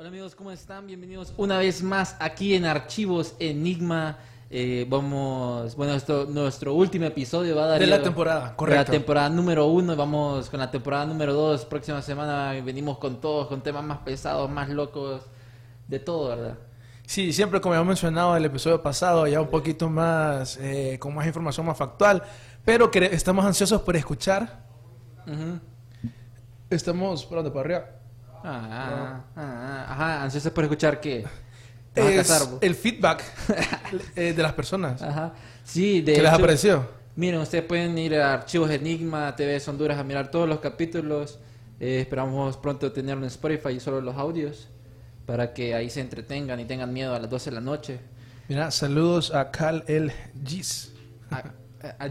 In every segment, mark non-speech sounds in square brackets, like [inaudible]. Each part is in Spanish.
Hola amigos, ¿cómo están? Bienvenidos una vez más aquí en Archivos Enigma. Eh, vamos, bueno, esto, nuestro último episodio va a dar De la temporada, De correcto. la temporada número uno, vamos con la temporada número dos. Próxima semana venimos con todos, con temas más pesados, más locos, de todo, ¿verdad? Sí, siempre como hemos mencionado en el episodio pasado, ya un poquito más, eh, con más información más factual, pero que estamos ansiosos por escuchar. Ujú. Estamos, ¿por dónde? ¿Para arriba? Ah, ah, ah, ajá, ansiosos por escuchar qué. ¿Te vas a casar, vos? el feedback [laughs] eh, de las personas. Ajá. Sí, de ¿Qué les hecho- apareció? Miren, ustedes pueden ir a Archivos Enigma, TV Honduras a mirar todos los capítulos. Eh, esperamos pronto tenerlo en Spotify y solo los audios para que ahí se entretengan y tengan miedo a las 12 de la noche. Mira, saludos a Cal El Gis. A, a- a.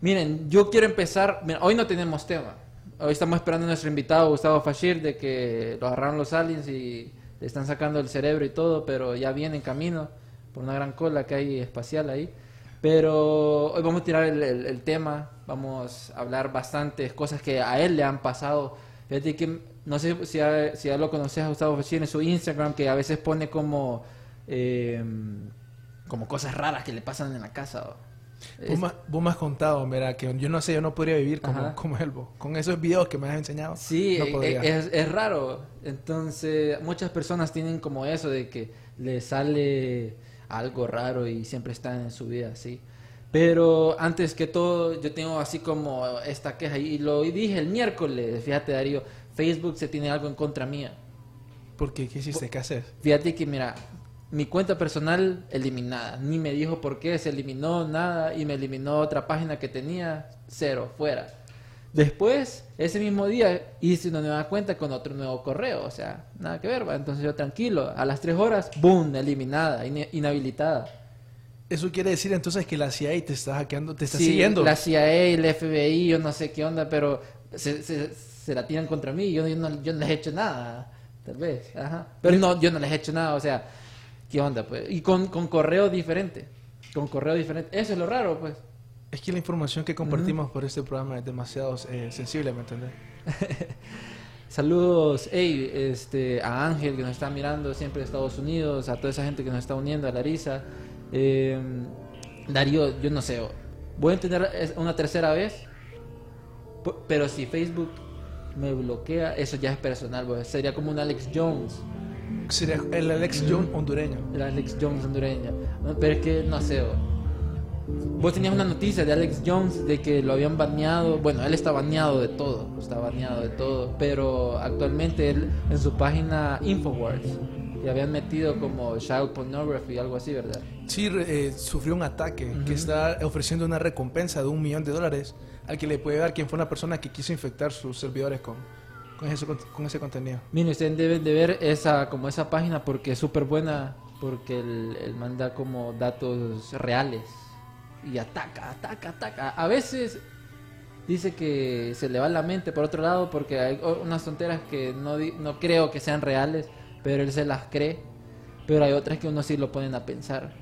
Miren, yo quiero empezar. mira, hoy no tenemos tema. Hoy estamos esperando a nuestro invitado Gustavo Fashir de que lo agarraron los aliens y le están sacando el cerebro y todo, pero ya viene en camino por una gran cola que hay espacial ahí. Pero hoy vamos a tirar el, el- el tema, vamos a hablar bastantes cosas que a él le han pasado. Fíjate que no sé si ya, si ya lo conoces a Gustavo Fashir en su Instagram, que a veces pone como, eh, como cosas raras que le pasan en la casa. ¿o? Vos, me- vos me has contado, mira, que yo no sé, yo no podría vivir como, como él, vos. Con esos videos que me has enseñado. Sí, no e- podría. e- es, es raro. Entonces, muchas personas tienen como eso de que les sale algo raro y siempre están en su vida así. Pero antes que todo, yo tengo así como esta queja y lo dije el miércoles, fíjate Darío, Facebook se tiene algo en contra mía. ¿Por qué? ¿Qué hiciste? ¿Qué haces? Fíjate que mira, mi cuenta personal eliminada, ni me dijo por qué, se eliminó nada y me eliminó otra página que tenía, cero, fuera. Después, ese mismo día, hice una nueva cuenta con otro nuevo correo, o sea, nada que ver, ¿va? entonces yo tranquilo, a las tres horas, ¡boom!, eliminada, inhabilitada. Eso quiere decir entonces que la CIA te está hackeando, te está Sí, siguiendo. La CIA, el FBI, yo no sé qué onda, pero se, se, se la tiran contra mí. Yo, yo, no, yo no les he hecho nada, tal vez. Ajá. Pero no, yo no les he hecho nada, o sea, ¿qué onda? pues? Y con, con correo diferente. Con correo diferente. Eso es lo raro, pues. Es que la información que compartimos por este programa es demasiado eh, sensible, ¿me entendés? [laughs] Saludos, hey, este, a Ángel que nos está mirando siempre de Estados Unidos, a toda esa gente que nos está uniendo, a Larisa. Eh, Darío, yo no sé, voy a entender una tercera vez, pero si Facebook me bloquea, eso ya es personal, pues, sería como un Alex Jones, Sería el Alex Jones hondureño. el Alex Jones hondureño. Pero es que no sé, vos tenías una noticia de Alex Jones de que lo habían baneado, bueno, él está baneado de todo, está baneado de todo, pero actualmente él en su página Infowars le habían metido como child pornography, algo así, ¿verdad? Sí, eh, sufrió un ataque que está ofreciendo una recompensa de un millón de dólares al que le puede dar quien fue una persona que quiso infectar sus servidores con, con, ese, con, con ese contenido. Miren, ustedes deben de ver esa como esa página porque es súper buena, porque él, él manda como datos reales y ataca, ataca, ataca. A veces dice que se le va la mente por otro lado porque hay unas tonteras que no, no creo que sean reales, pero él se las cree. Pero hay otras que uno sí lo ponen a pensar.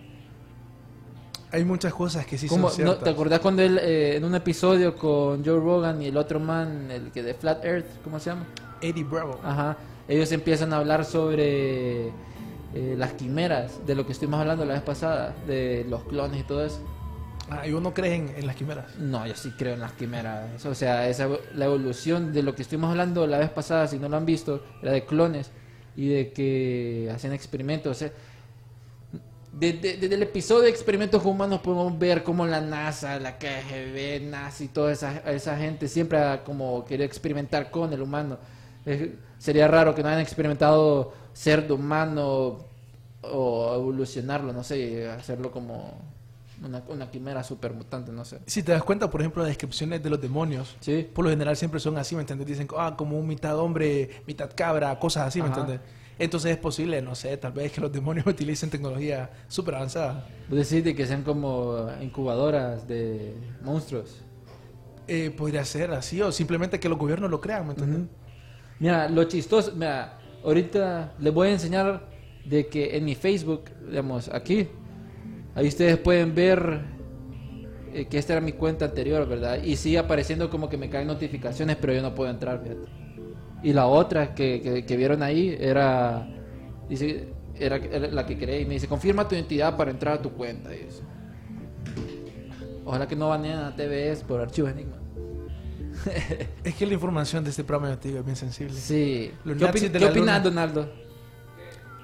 Hay muchas cosas que sí ¿Cómo- son no, ciertas. ¿Te acordás cuando él eh, en un episodio con Joe Rogan y el otro man, el que de Flat Earth, ¿cómo se llama? Eddie Bravo. Ajá. Ellos empiezan a hablar sobre eh, las quimeras, de lo que estuvimos hablando la vez pasada, de los clones y todo eso. Ah, y uno cree en, en las quimeras. No, yo sí creo en las quimeras. O sea, esa, la evolución de lo que estuvimos hablando la vez pasada, si no lo han visto, era de clones y de que hacían experimentos. O sea, Desde, desde el episodio de experimentos humanos podemos ver cómo la NASA, la KGB, NASA y toda esa, esa gente siempre ha como querido experimentar con el humano. Eh, sería raro que no hayan experimentado ser de humano o evolucionarlo, no sé, hacerlo como una, una quimera super mutante, no sé. Si te das cuenta, por ejemplo, las descripciones de los demonios, Sí. por lo general siempre son así, ¿me entiendes? Dicen, ah, como un mitad hombre, mitad cabra, cosas así, ¿me Ajá. entiendes? Entonces es posible, no sé, tal vez que los demonios [laughs] utilicen tecnología súper avanzada. Vos decís de que sean como incubadoras de monstruos. Eh, podría ser así, o simplemente que los gobiernos lo crean, ¿me entiendes? Mira, lo chistoso, mira, ahorita les voy a enseñar de que en mi Facebook, digamos, aquí, ahí ustedes pueden ver eh, que esta era mi cuenta anterior, ¿verdad? Y sigue apareciendo como que me caen notificaciones, pero yo no puedo entrar, fíjate. Y la otra que, que, que vieron ahí era, dice, era, era la que creé y me dice, confirma tu identidad para entrar a tu cuenta. dice. Ojalá que no baneen a TVS por archivo Enigma. [laughs] Es que la información de este programa de es bien sensible. Sí. Los ¿Qué, qué opinas. Donaldo?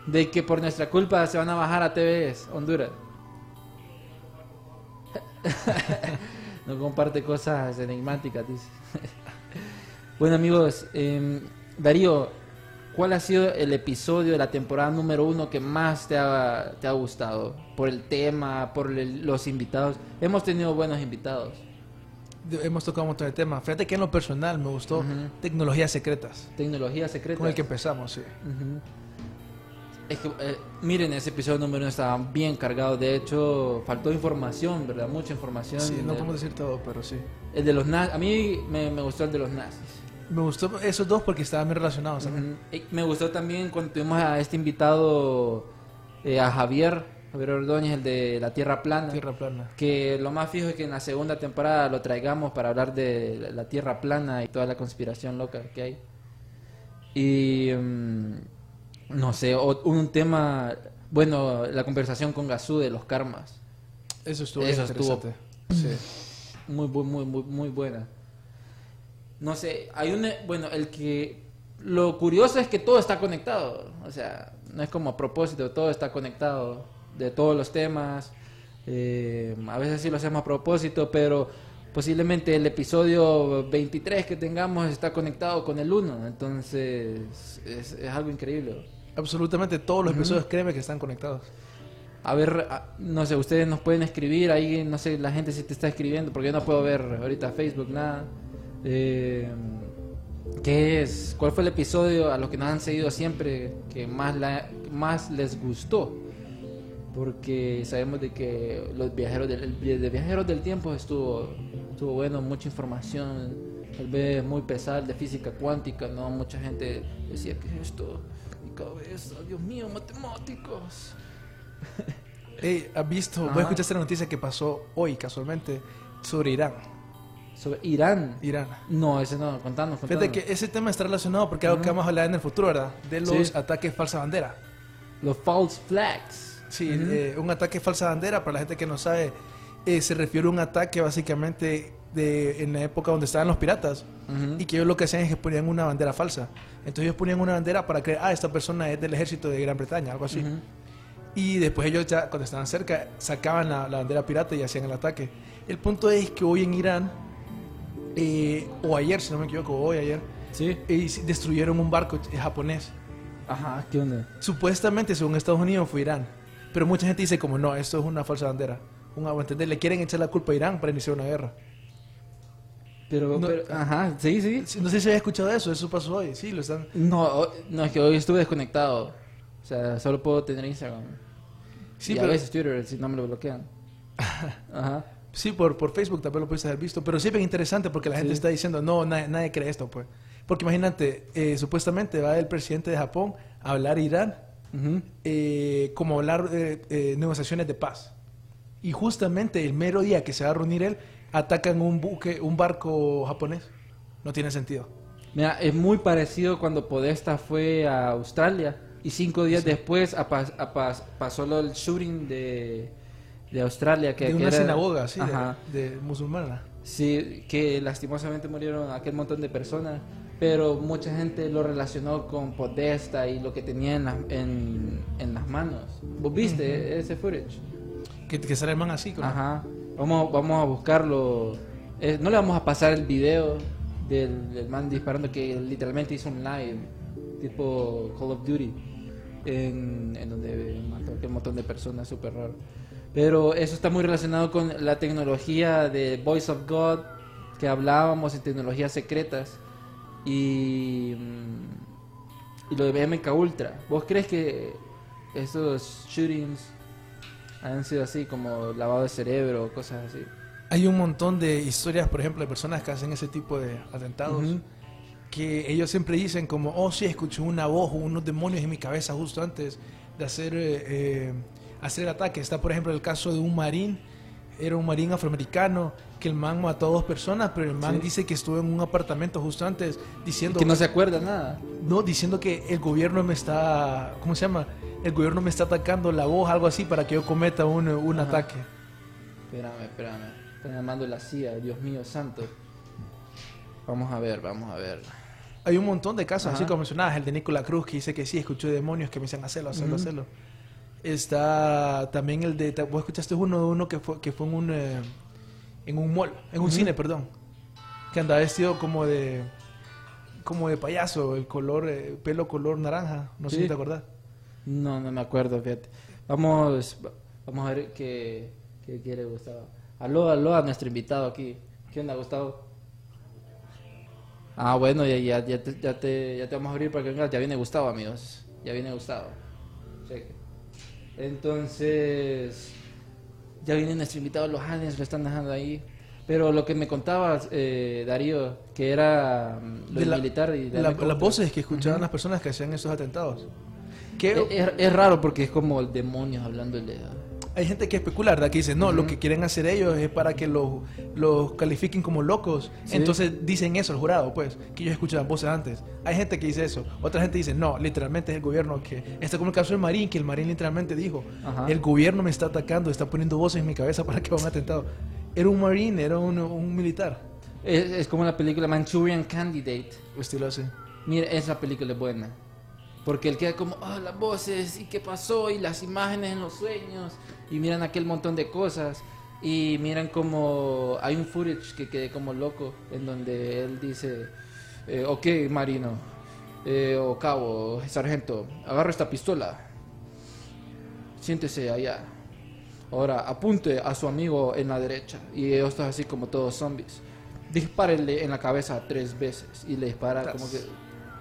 De que por nuestra culpa se van a bajar a TVS, Honduras. [laughs] no comparte cosas enigmáticas, dice. [laughs] bueno, amigos, em, Darío, ¿cuál ha sido el episodio de la temporada número uno que más te ha, te ha gustado? Por el tema, por el- los invitados. Hemos tenido buenos invitados. Hemos tocado un montón de temas. Fíjate que en lo personal me gustó Ujú. tecnologías secretas, Tecnología secreta. con el que empezamos, sí. Es que, eh, miren, ese episodio número uno estaba bien cargado. De hecho, faltó información, ¿verdad? Mucha información. Sí, no podemos decir todo, pero sí. el de los nazis. A mí me, me gustó el de los nazis. Me gustó esos dos porque estaban bien relacionados. me gustó también cuando tuvimos a este invitado, eh, a Javier, Javier Ordóñez, el de la Tierra Plana. Tierra plana. Que lo más fijo es que en la segunda temporada lo traigamos para hablar de la Tierra plana y toda la conspiración loca que hay. Y mm, no sé, un tema, bueno, la conversación con Gazú de los karmas. Eso estuvo Eso estuvo-. Sí. Muy, muy, muy, muy buena. No sé, hay un, bueno, el que, lo curioso es que todo está conectado. O sea, no es como a propósito, todo está conectado de todos los temas. Eh, a veces sí lo hacemos a propósito, pero posiblemente el episodio 23 que tengamos está conectado con el 1. Entonces, es, es algo increíble. Absolutamente todos los episodios, créeme que están conectados. A ver, no sé, ustedes nos pueden escribir ahí, no sé, la gente si te está escribiendo, porque yo no puedo ver ahorita Facebook, nada. Eh, ¿Qué es? ¿Cuál fue el episodio a los que nos han seguido siempre que más, la, más les gustó? Porque sabemos de que los viajeros del, el de viajeros del tiempo estuvo, estuvo bueno, mucha información, tal vez muy pesada de física cuántica, ¿no? Mucha gente decía, ¿qué es esto? Mi cabeza, Dios mío, matemáticos. [laughs] Hey, ¿has visto? Voy a escuchar esta noticia que pasó hoy, casualmente, sobre Irán. Sobre Irán. Irán. No, ese no, contanos, contanos. Fíjate que ese tema está relacionado porque algo que vamos a hablar en el futuro, ¿verdad? De los Sí. ataques falsa bandera. Los false flags. Sí, eh, un ataque falsa bandera, para la gente que no sabe, eh, se refiere a un ataque básicamente de, en la época donde estaban los piratas. Ujú. Y que ellos lo que hacían es que ponían una bandera falsa. Entonces ellos ponían una bandera para creer, ah, esta persona es del ejército de Gran Bretaña, algo así. Y después ellos ya, cuando estaban cerca, sacaban la, la bandera pirata y hacían el ataque. El punto es que hoy en Irán, eh, o ayer, si no me equivoco, hoy, ayer, Sí. eh, destruyeron un barco japonés. Ajá, ¿qué onda? Supuestamente, según Estados Unidos, fue Irán. Pero mucha gente dice como, no, esto es una falsa bandera. Un. Le quieren echar la culpa a Irán para iniciar una guerra. Pero, No- pero- ajá, sí, sí. No sé si había escuchado eso, eso pasó hoy. Sí, lo están... No, no, es que hoy estuve desconectado. O sea, solo puedo tener Instagram. Sí, y a pero- veces Twitter, si no me lo bloquean. [laughs] Ajá. Sí, por, por Facebook también lo pudiste haber visto, pero sí es bien interesante porque la gente Sí. está diciendo, no, nadie, nadie cree esto, pues. Porque imagínate, eh, supuestamente va el presidente de Japón a hablar a Irán, Ujú. eh, como hablar eh, eh, negociaciones de paz. Y justamente el mero día que se va a reunir él, atacan un buque, un barco japonés. No tiene sentido. Mira, es muy parecido cuando Podesta fue a Australia y cinco días después apa- apa- pasó lo del shooting de, de Australia. Que, de que una era- sinagoga, sí, de- Ajá. de, musulmana. Sí, que lastimosamente murieron aquel montón de personas, pero mucha gente lo relacionó con Podesta y lo que tenía en, la- en, en las manos. ¿Vos viste ese footage? Que, que sale el man así. Como, Ajá. Vamos, vamos a buscarlo. Eh, no le vamos a pasar el video del, del man disparando que literalmente hizo un live, tipo Call of Duty, en, en donde mató a aquel montón de personas, súper raro. Pero eso está muy relacionado con la tecnología de Voice of God que hablábamos en tecnologías secretas y, mm, y lo de MK Ultra. ¿Vos crees que esos shootings han sido así como lavado de cerebro o cosas así? Hay un montón de historias, por ejemplo, de personas que hacen ese tipo de atentados. Ujú. Que ellos siempre dicen como, oh sí, escuché una voz o unos demonios en mi cabeza justo antes de hacer, eh, eh, hacer el ataque. Está, por ejemplo, el caso de un marín, era un marín afroamericano, que el man mató a dos personas, pero el man Sí. dice que estuvo en un apartamento justo antes diciendo... que no se acuerda nada. No, diciendo que el gobierno me está, ¿cómo se llama? El gobierno me está atacando la voz, algo así, para que yo cometa un, un Ajá. ataque. Espérame, espérame. Están llamando la CIA, Dios mío santo. Vamos a ver, vamos a ver. Hay un montón de casos, así como mencionabas, el de Nicola Cruz, que dice que sí, escuchó demonios que me dicen hacerlo, hacerlo, Ujú. hacerlo. Está también el de, vos escuchaste uno de uno que fue, que fue en un, eh, en un mall, en un cine, perdón, que andaba vestido como de, como de payaso, el color, eh, pelo color naranja, no sé Sí. si te acordás. No, no me acuerdo, fíjate. Vamos, vamos a ver qué, qué quiere Gustavo. Aló, aló a nuestro invitado aquí. ¿Qué onda, Gustavo? Ah, bueno, ya, ya, ya, te, ya, te, ya te vamos a abrir para que vengas. Ya viene Gustavo, amigos. Ya viene Gustavo. Cheque. Entonces, ya viene nuestro invitado, los aliens lo están dejando ahí. Pero lo que me contabas, eh, Darío, que era mm, lo De la- militar y de la- la- las voces que escuchaban las personas que hacían esos atentados. Que Es, es- raro porque es como el demonios hablándole a... hay gente que especula, ¿verdad? Que dice, no, lo que quieren hacer ellos es para que los, los califiquen como locos. Sí. Entonces dicen eso, el jurado, pues, que ellos escuchan voces antes. Hay gente que dice eso. Otra gente dice, no, literalmente es el gobierno que... Está como el caso del Marín, que el Marín literalmente dijo, Ajá. el gobierno me está atacando, está poniendo voces en mi cabeza para que haga un atentado. Era un Marín, era un, un militar. Es, es como la película Manchurian Candidate. Estilo así. Mira, esa película es buena. Porque él queda como, ah, las voces, y qué pasó, y las imágenes en los sueños, y miran aquel montón de cosas, y miran como, hay un footage que quedé como loco, en donde él dice, eh, ok, marino, eh, o cabo, sargento, agarra esta pistola, siéntese allá. Ahora apunte a su amigo en la derecha, y ellos están así como todos zombies. Dispárele en la cabeza tres veces, y le dispara como que,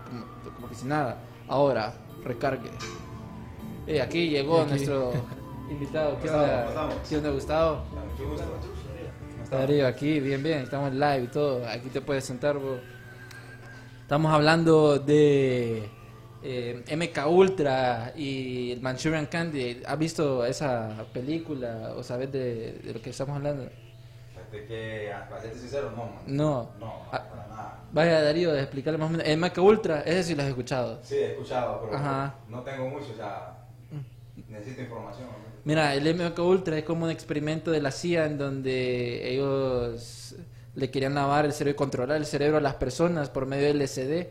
como, como que sin nada. Ahora, recargue. Eh, aquí llegó Aquí. nuestro [laughs] invitado. ¿Qué onda? ¿Qué onda, Gustavo? Darío, aquí, bien, bien, estamos en live y todo. Aquí te puedes sentar, bro. Estamos hablando de eh, MK Ultra y Manchurian Candidate. ¿Has visto esa película o sabes de, de lo que estamos hablando? Fíjate que, para serte sincero, no, man. No. No, Ah. para nada. Vaya, Darío, explicarle más o menos. El MK Ultra, ese sí lo has escuchado. Sí, he escuchado, pero Ajá. no tengo mucho, o sea, necesito información. ¿no? Mira, el MK Ultra es como un experimento de la CIA en donde ellos le querían lavar el cerebro y controlar el cerebro a las personas por medio del LSD.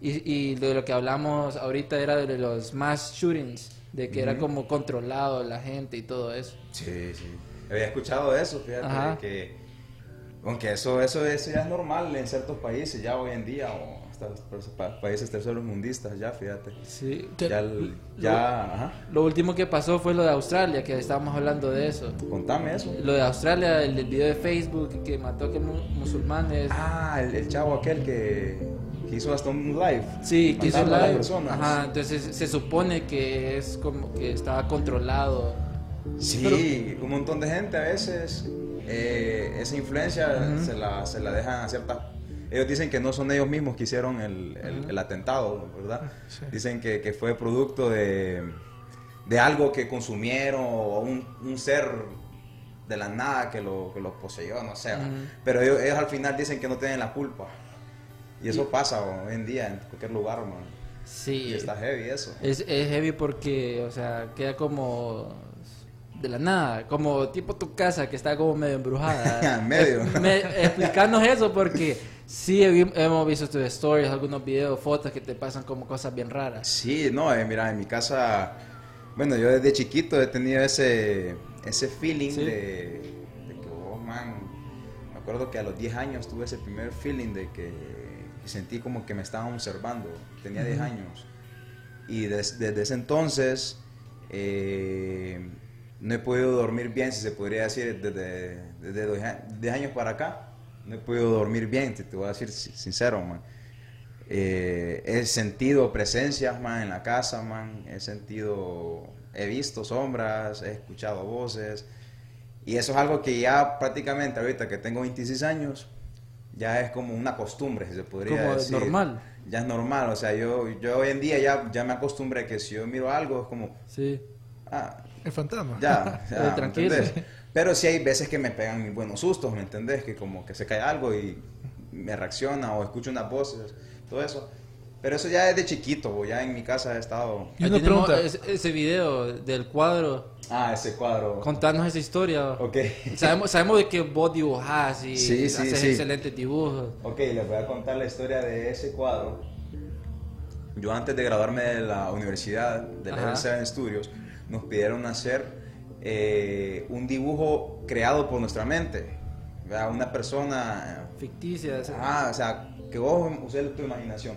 Y, y de lo que hablamos ahorita era de los mass shootings, de que era como controlado la gente y todo eso. Sí, sí. Había escuchado eso, fíjate, Ajá. que aunque eso, eso, eso ya es normal en ciertos países ya hoy en día, o hasta los pa- países terceros mundistas ya, fíjate. Sí. Ya, el- ya, ajá. Lo último que pasó fue lo de Australia, que estábamos hablando de eso. Contame eso. Lo de Australia, el, el video de Facebook que mató a aquel mu- musulmanes. Ah, el, el chavo aquel que, que hizo hasta un live. Sí, que hizo live. Ajá, entonces se supone que es como que estaba controlado. Sí, un montón de gente a veces eh, esa influencia se, la, se la dejan a ciertas... Ellos dicen que no son ellos mismos que hicieron el, el- el atentado, ¿verdad? Sí. Dicen que, que fue producto de, de algo que consumieron o un, un ser de la nada que, lo, que los poseyó, no sé. Ujú. Pero ellos, ellos al final dicen que no tienen la culpa. Y eso pasa hoy en día en cualquier lugar, man. Sí. Y está heavy eso. Es, es heavy porque, o sea, queda como de la nada, como tipo tu casa que está como medio embrujada. [laughs] Medio. [laughs] Me, explicarnos eso porque sí he- hemos visto tus stories, algunos videos, fotos que te pasan como cosas bien raras. Sí, no, eh, mira, en mi casa Bueno, yo desde chiquito he tenido ese, ese feeling Sí. de, de que, oh, man, me acuerdo que a los 10 años tuve ese primer feeling de que sentí como que me estaban observando. Tenía 10 años. Y des- desde ese entonces eh, no he podido dormir bien, si se podría decir, desde, desde los a- 10 años para acá. No he podido dormir bien, te, te voy a decir si- sincero, man. Eh, he sentido presencias, man, en la casa, man. He sentido, he visto sombras, he escuchado voces. Y eso es algo que ya prácticamente ahorita que tengo 26 años, ya es como una costumbre, si se podría Como decir. normal. Ya es normal, o sea, yo, yo hoy en día ya, ya me acostumbré que si yo miro algo es como, Sí. ah, El fantasma. ya, [laughs] ya, ¿me tranquilo. Pero sí hay veces que me pegan mis buenos sustos, ¿me entendés? Que como que se cae algo y me reacciona o escucho unas voces, todo eso. Pero eso ya es de chiquito, o ya en mi casa he estado... Y una pregunta. ese, ese video del cuadro. Ah, ese cuadro. Contanos esa historia. Ok. [laughs] Sabemos, sabemos de que vos dibujás y Sí, sí, haces sí. excelentes dibujos. Ok, les voy a contar la historia de ese cuadro. Yo antes de graduarme de la universidad, de la. R7 Studios, nos pidieron hacer eh, un dibujo creado por nuestra mente. ¿verdad? Una persona Ficticias. Ah, o sea, que vos uses tu imaginación.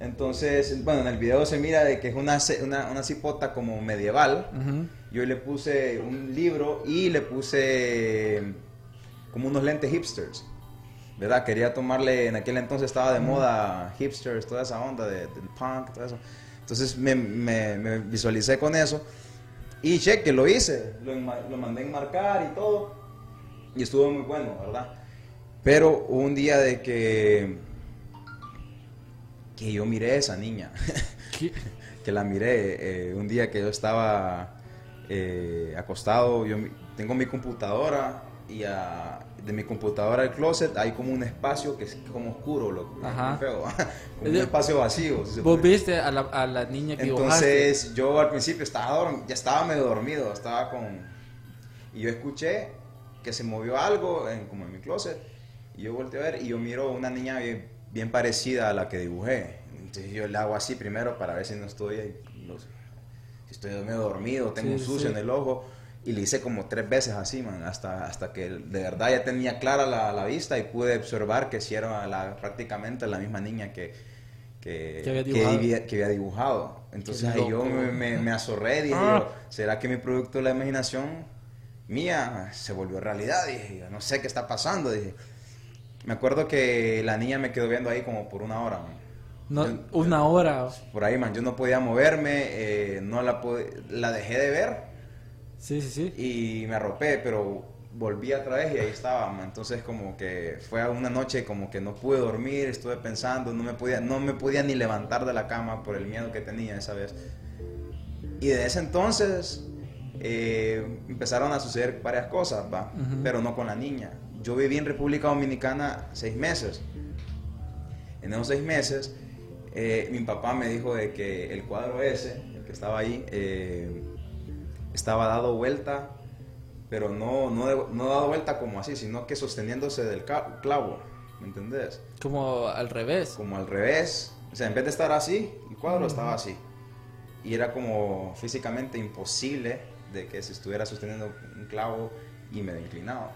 Entonces, bueno, en el video se mira de que es una, una, una cipota como medieval. Ujú. Yo le puse un libro y le puse como unos lentes hipsters. ¿Verdad? Quería tomarle, en aquel entonces estaba de moda hipsters, toda esa onda de- del punk, todo eso. Entonces me, me- me visualicé con eso. Y cheque, lo hice. Lo, mandé a enmarcar y todo. Y estuvo muy bueno, ¿verdad? Pero un día de que, que yo miré a esa niña. [laughs] ¿Qué? que la miré. eh, un día que yo estaba eh, acostado, yo tengo mi computadora y ah, de mi computadora al closet hay como un espacio que es como oscuro, loco, Ajá. feo. [laughs] como un espacio vacío. si Vos viste a la, a la niña que dibujaste. entonces yo al principio estaba ya estaba medio dormido, estaba con y yo escuché que se movió algo en, como en mi closet y yo volteé a ver y yo miro una niña bien, bien parecida a la que dibujé. Entonces yo le hago así primero para ver si no estoy ahí, no sé, si estoy medio dormido, tengo Sí, un sucio sí. en el ojo y le hice como tres veces así, man, hasta, hasta que de verdad ya tenía clara la, la vista y pude observar que sí era la, prácticamente la misma niña que, que, Que había que dibujado. había- que había dibujado. Entonces ahí yo me, me, me azorré, dije Ah. yo, ¿será que mi producto de la imaginación mía se volvió realidad? Dije yo, no sé qué está pasando, dije. Me acuerdo que la niña me quedó viendo ahí como por una hora, man. No, Yo- una hora. Por ahí, man, yo no podía moverme, eh, no la la dejé de ver Sí, sí, sí. y me arropé, pero volví otra vez y ahí estaba, man. entonces como que fue una noche como que no pude dormir, estuve pensando, no me podía, no me podía ni levantar de la cama por el miedo que tenía esa vez. Y de ese entonces eh, empezaron a suceder varias cosas, va, pero no con la niña. Yo viví en República Dominicana seis meses. En esos seis meses, eh, mi papá me dijo de que el cuadro ese, el que estaba ahí, eh, estaba dado vuelta, pero no, no, no dado vuelta como así, sino que sosteniéndose del clavo, ¿me entendés? Como al revés. Como al revés, o sea, en vez de estar así, el cuadro estaba así. Y era como físicamente imposible de que se estuviera sosteniendo un clavo y me inclinaba.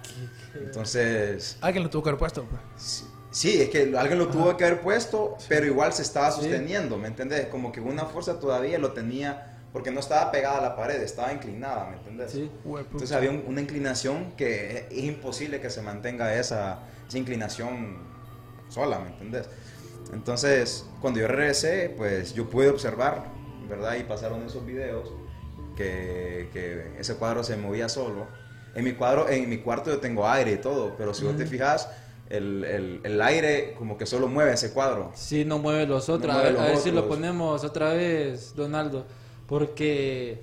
Entonces, Alguien lo tuvo que haber puesto. pues. Sí, sí, es que alguien lo tuvo que haber puesto, pero igual se estaba sosteniendo, ¿me entendés? Como que una fuerza todavía lo tenía, porque no estaba pegada a la pared, estaba inclinada, ¿me entendés? Sí. Entonces había un- una inclinación que es imposible que se mantenga esa, esa inclinación sola, ¿me entendés? Entonces, cuando yo regresé, pues yo pude observar, ¿verdad? Y pasaron esos videos que, que ese cuadro se movía solo. En mi cuadro, en mi cuarto yo tengo aire y todo, pero si vos te fijas, el, el- el aire como que solo mueve ese cuadro. Sí, no mueve los otros. No a mueve ver, los a ver si lo otros. ponemos otra vez, Donaldo. Porque,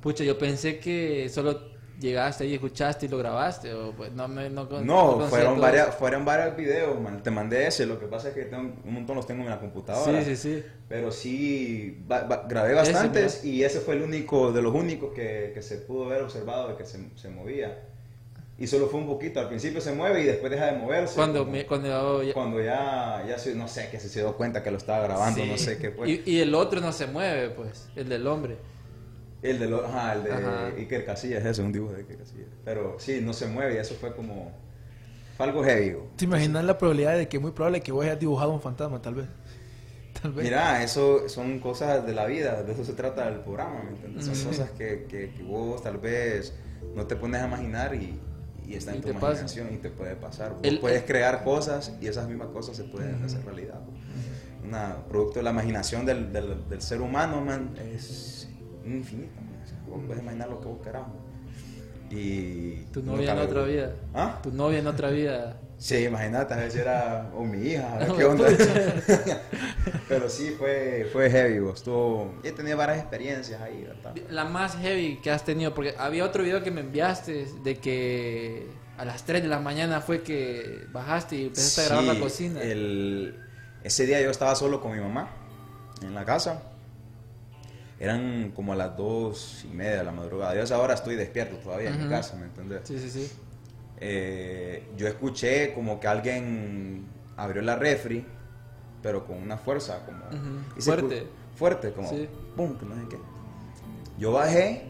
pucha, yo pensé que solo llegaste y escuchaste y lo grabaste. O, pues, no, me, no, No, fueron varias, fueron varios videos, man. Te mandé ese, lo que pasa es que tengo, un montón los tengo en la computadora. Sí, sí, sí. Pero sí, ba- ba- grabé bastantes Ese, y ese fue el único, de los únicos que, que se pudo ver observado de que se, se movía. Y solo fue un poquito, al principio se mueve y después deja de moverse. Cuando, como- me- cuando ya- cuando ya, ya se- no sé, que se, se dio cuenta que lo estaba grabando, Sí. no sé qué fue. Y, y el otro no se mueve, pues, el del hombre. El de, lo- ajá, el de Ajá. Iker Casillas, eso, un dibujo de Iker Casillas. Pero sí, no se mueve y eso fue como... Fue algo heavy. ¿Te imaginas la probabilidad de que es muy probable que vos hayas dibujado un fantasma, tal vez? [laughs] Tal vez. Mira, eso son cosas de la vida, de eso se trata el programa, ¿me entiendes? Son Ujú. cosas que, que, que vos tal vez no te pones a imaginar y, y está en Y tu te pasa. imaginación y te puede pasar. Vos El- puedes crear cosas y esas mismas cosas se pueden hacer realidad. Una producto de la imaginación del, del, del ser humano, man, es infinita. man. O sea, vos puedes imaginar lo que vos querás. man. Y Tu no novia en otra vida. ¿Ah? Tu novia en otra vida. Sí, imagínate, a veces era o mi hija, a ver qué [laughs] onda. [laughs] Pero sí, fue, fue heavy, vos. Estuvo, he tenido varias experiencias ahí, ¿verdad? La más heavy que has tenido, porque había otro video que me enviaste de que a las 3 de la mañana fue que bajaste y empezaste a grabar la cocina. el- ese día yo estaba solo con mi mamá en la casa. Eran como a las dos y media de la madrugada. Yo a esa hora estoy despierto todavía en mi casa, ¿me entendés? Sí, sí, sí. Eh, yo escuché como que alguien abrió la refri, pero con una fuerza como... Fuerte. Fuerte, como... Sí. Pum, que no sé qué. Yo bajé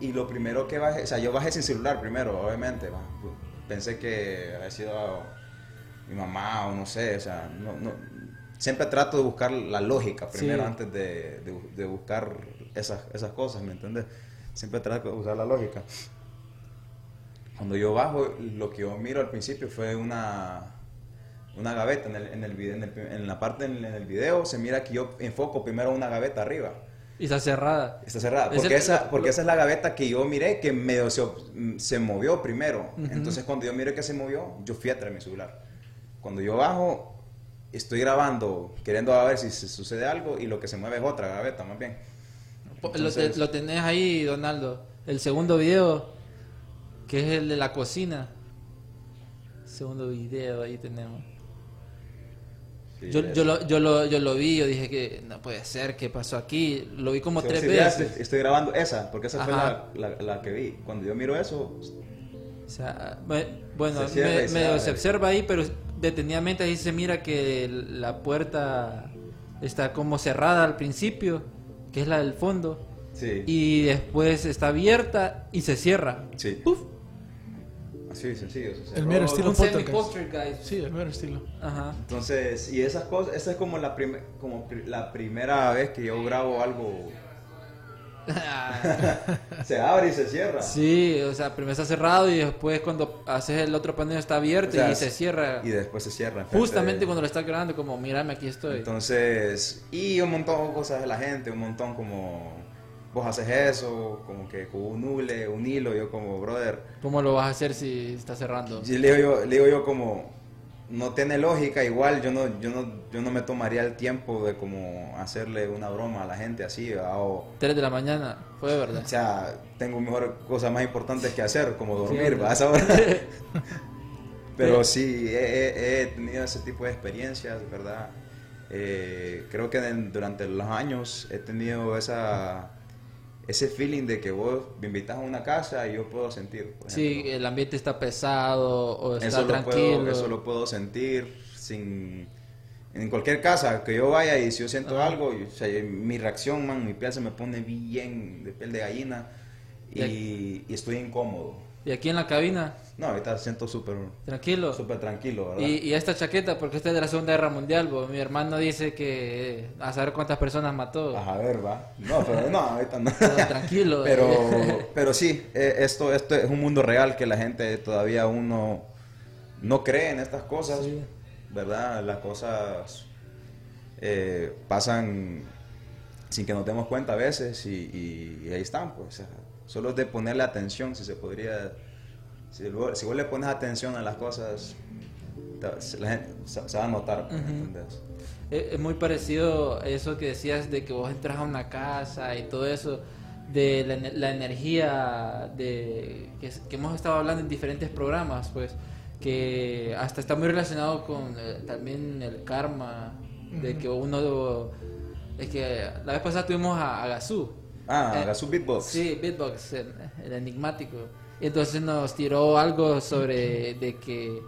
y lo primero que bajé, o sea, yo bajé sin celular primero, obviamente. Pensé que había sido mi mamá o no sé, o sea, no, no, siempre trato de buscar la lógica primero Sí. antes de, de- de buscar esas, esas cosas, ¿me entiendes? Siempre trato de usar la lógica. Cuando yo bajo, lo que yo miro al principio fue una, una gaveta en, el, en, el video, en, el- en la parte en, el video se mira que yo enfoco primero una gaveta arriba. Y está cerrada. Está cerrada. Porque, esa, porque esa es la gaveta que yo miré que medio se, se movió primero. Ujú. Entonces cuando yo miré que se movió, yo fui a traer mi celular. Cuando yo bajo, estoy grabando, queriendo a ver si se sucede algo y lo que se mueve es otra gaveta más bien. Po- lo, Entonces- te- lo tenés ahí, Donaldo. El segundo video, que es el de la cocina. Segundo video, ahí tenemos. Sí, Yo, yo, lo, yo, lo, yo lo vi, yo dije que no puede ser, ¿qué pasó aquí? Lo vi como Sí, tres sí, veces. estoy, estoy grabando esa, porque esa fue la, la- la que vi. Cuando yo miro eso, O sea, me- bueno, Se me- se observa ahí, pero detenidamente ahí se mira que la puerta está como cerrada al principio, que es la del fondo, sí. y después está abierta y se cierra. sí. Así de sencillo. se cerró. El mero estilo un poltergeist. semi-poltergeist. Sí, el mero estilo. Ajá. Entonces, y esas cosas, esa es como la, prim- como pri- la primera vez que yo grabo algo, [laughs] se abre y se cierra. sí, o sea, primero está cerrado y después cuando haces el otro panel está abierto O sea, y se cierra. Y después se cierra. Justamente de- cuando lo estás grabando, como, mírame, aquí estoy. Entonces, y un montón de cosas de la gente, un montón como, vos haces eso, como que con un hule, un hilo, yo como, brother, ¿Cómo lo vas a hacer si está cerrando? y le digo yo, le digo yo como, no tiene lógica, igual yo no, yo no, yo no me tomaría el tiempo de como hacerle una broma a la gente así, ¿verdad? o, 3 de la mañana, fue de verdad. o sea, tengo mejor cosas más importantes que hacer, como dormir, [laughs] Sí, ¿verdad? A esa hora. Pero sí, he, he- he tenido ese tipo de experiencias, ¿verdad? Eh, creo que en- durante los años he tenido esa, ese feeling de que vos me invitas a una casa y yo puedo sentir. por Sí, el ambiente está pesado o está eso, lo tranquilo. puedo, eso lo puedo sentir sin... En cualquier casa que yo vaya y si yo siento Ajá. algo, y- o sea, mi reacción, man, mi piel se me pone bien de piel de gallina y estoy incómodo. Y aquí en la cabina, No, ahorita siento súper tranquilo. súper tranquilo, ¿verdad? Y, y esta chaqueta, porque esta es de la Segunda Guerra Mundial, bo. mi hermano dice que eh, a saber cuántas personas mató. A ver, va. No, pero no, ahorita no. Todo tranquilo. [laughs] Pero, eh. [laughs] pero sí, eh, esto, esto es un mundo real que la gente todavía aún no, no cree en estas cosas, Sí. ¿verdad? Las cosas eh, pasan sin que nos demos cuenta a veces y, y- y ahí están, pues. Solo es de ponerle atención, si se podría... Si vos, si vos le pones atención a las cosas, la gente se, se va a notar, ¿me Ujú. entendés? Es, es muy parecido a eso que decías de que vos entras a una casa y todo eso, de la, ene- la energía de que hemos estado hablando en diferentes programas, pues, que hasta está muy relacionado con eh, también el karma, de que uno... Es que la vez pasada tuvimos a, a Gazú. Ah, Eh, haga su beatbox. Sí, Beatbox, el, el enigmático. Entonces nos tiró algo sobre de que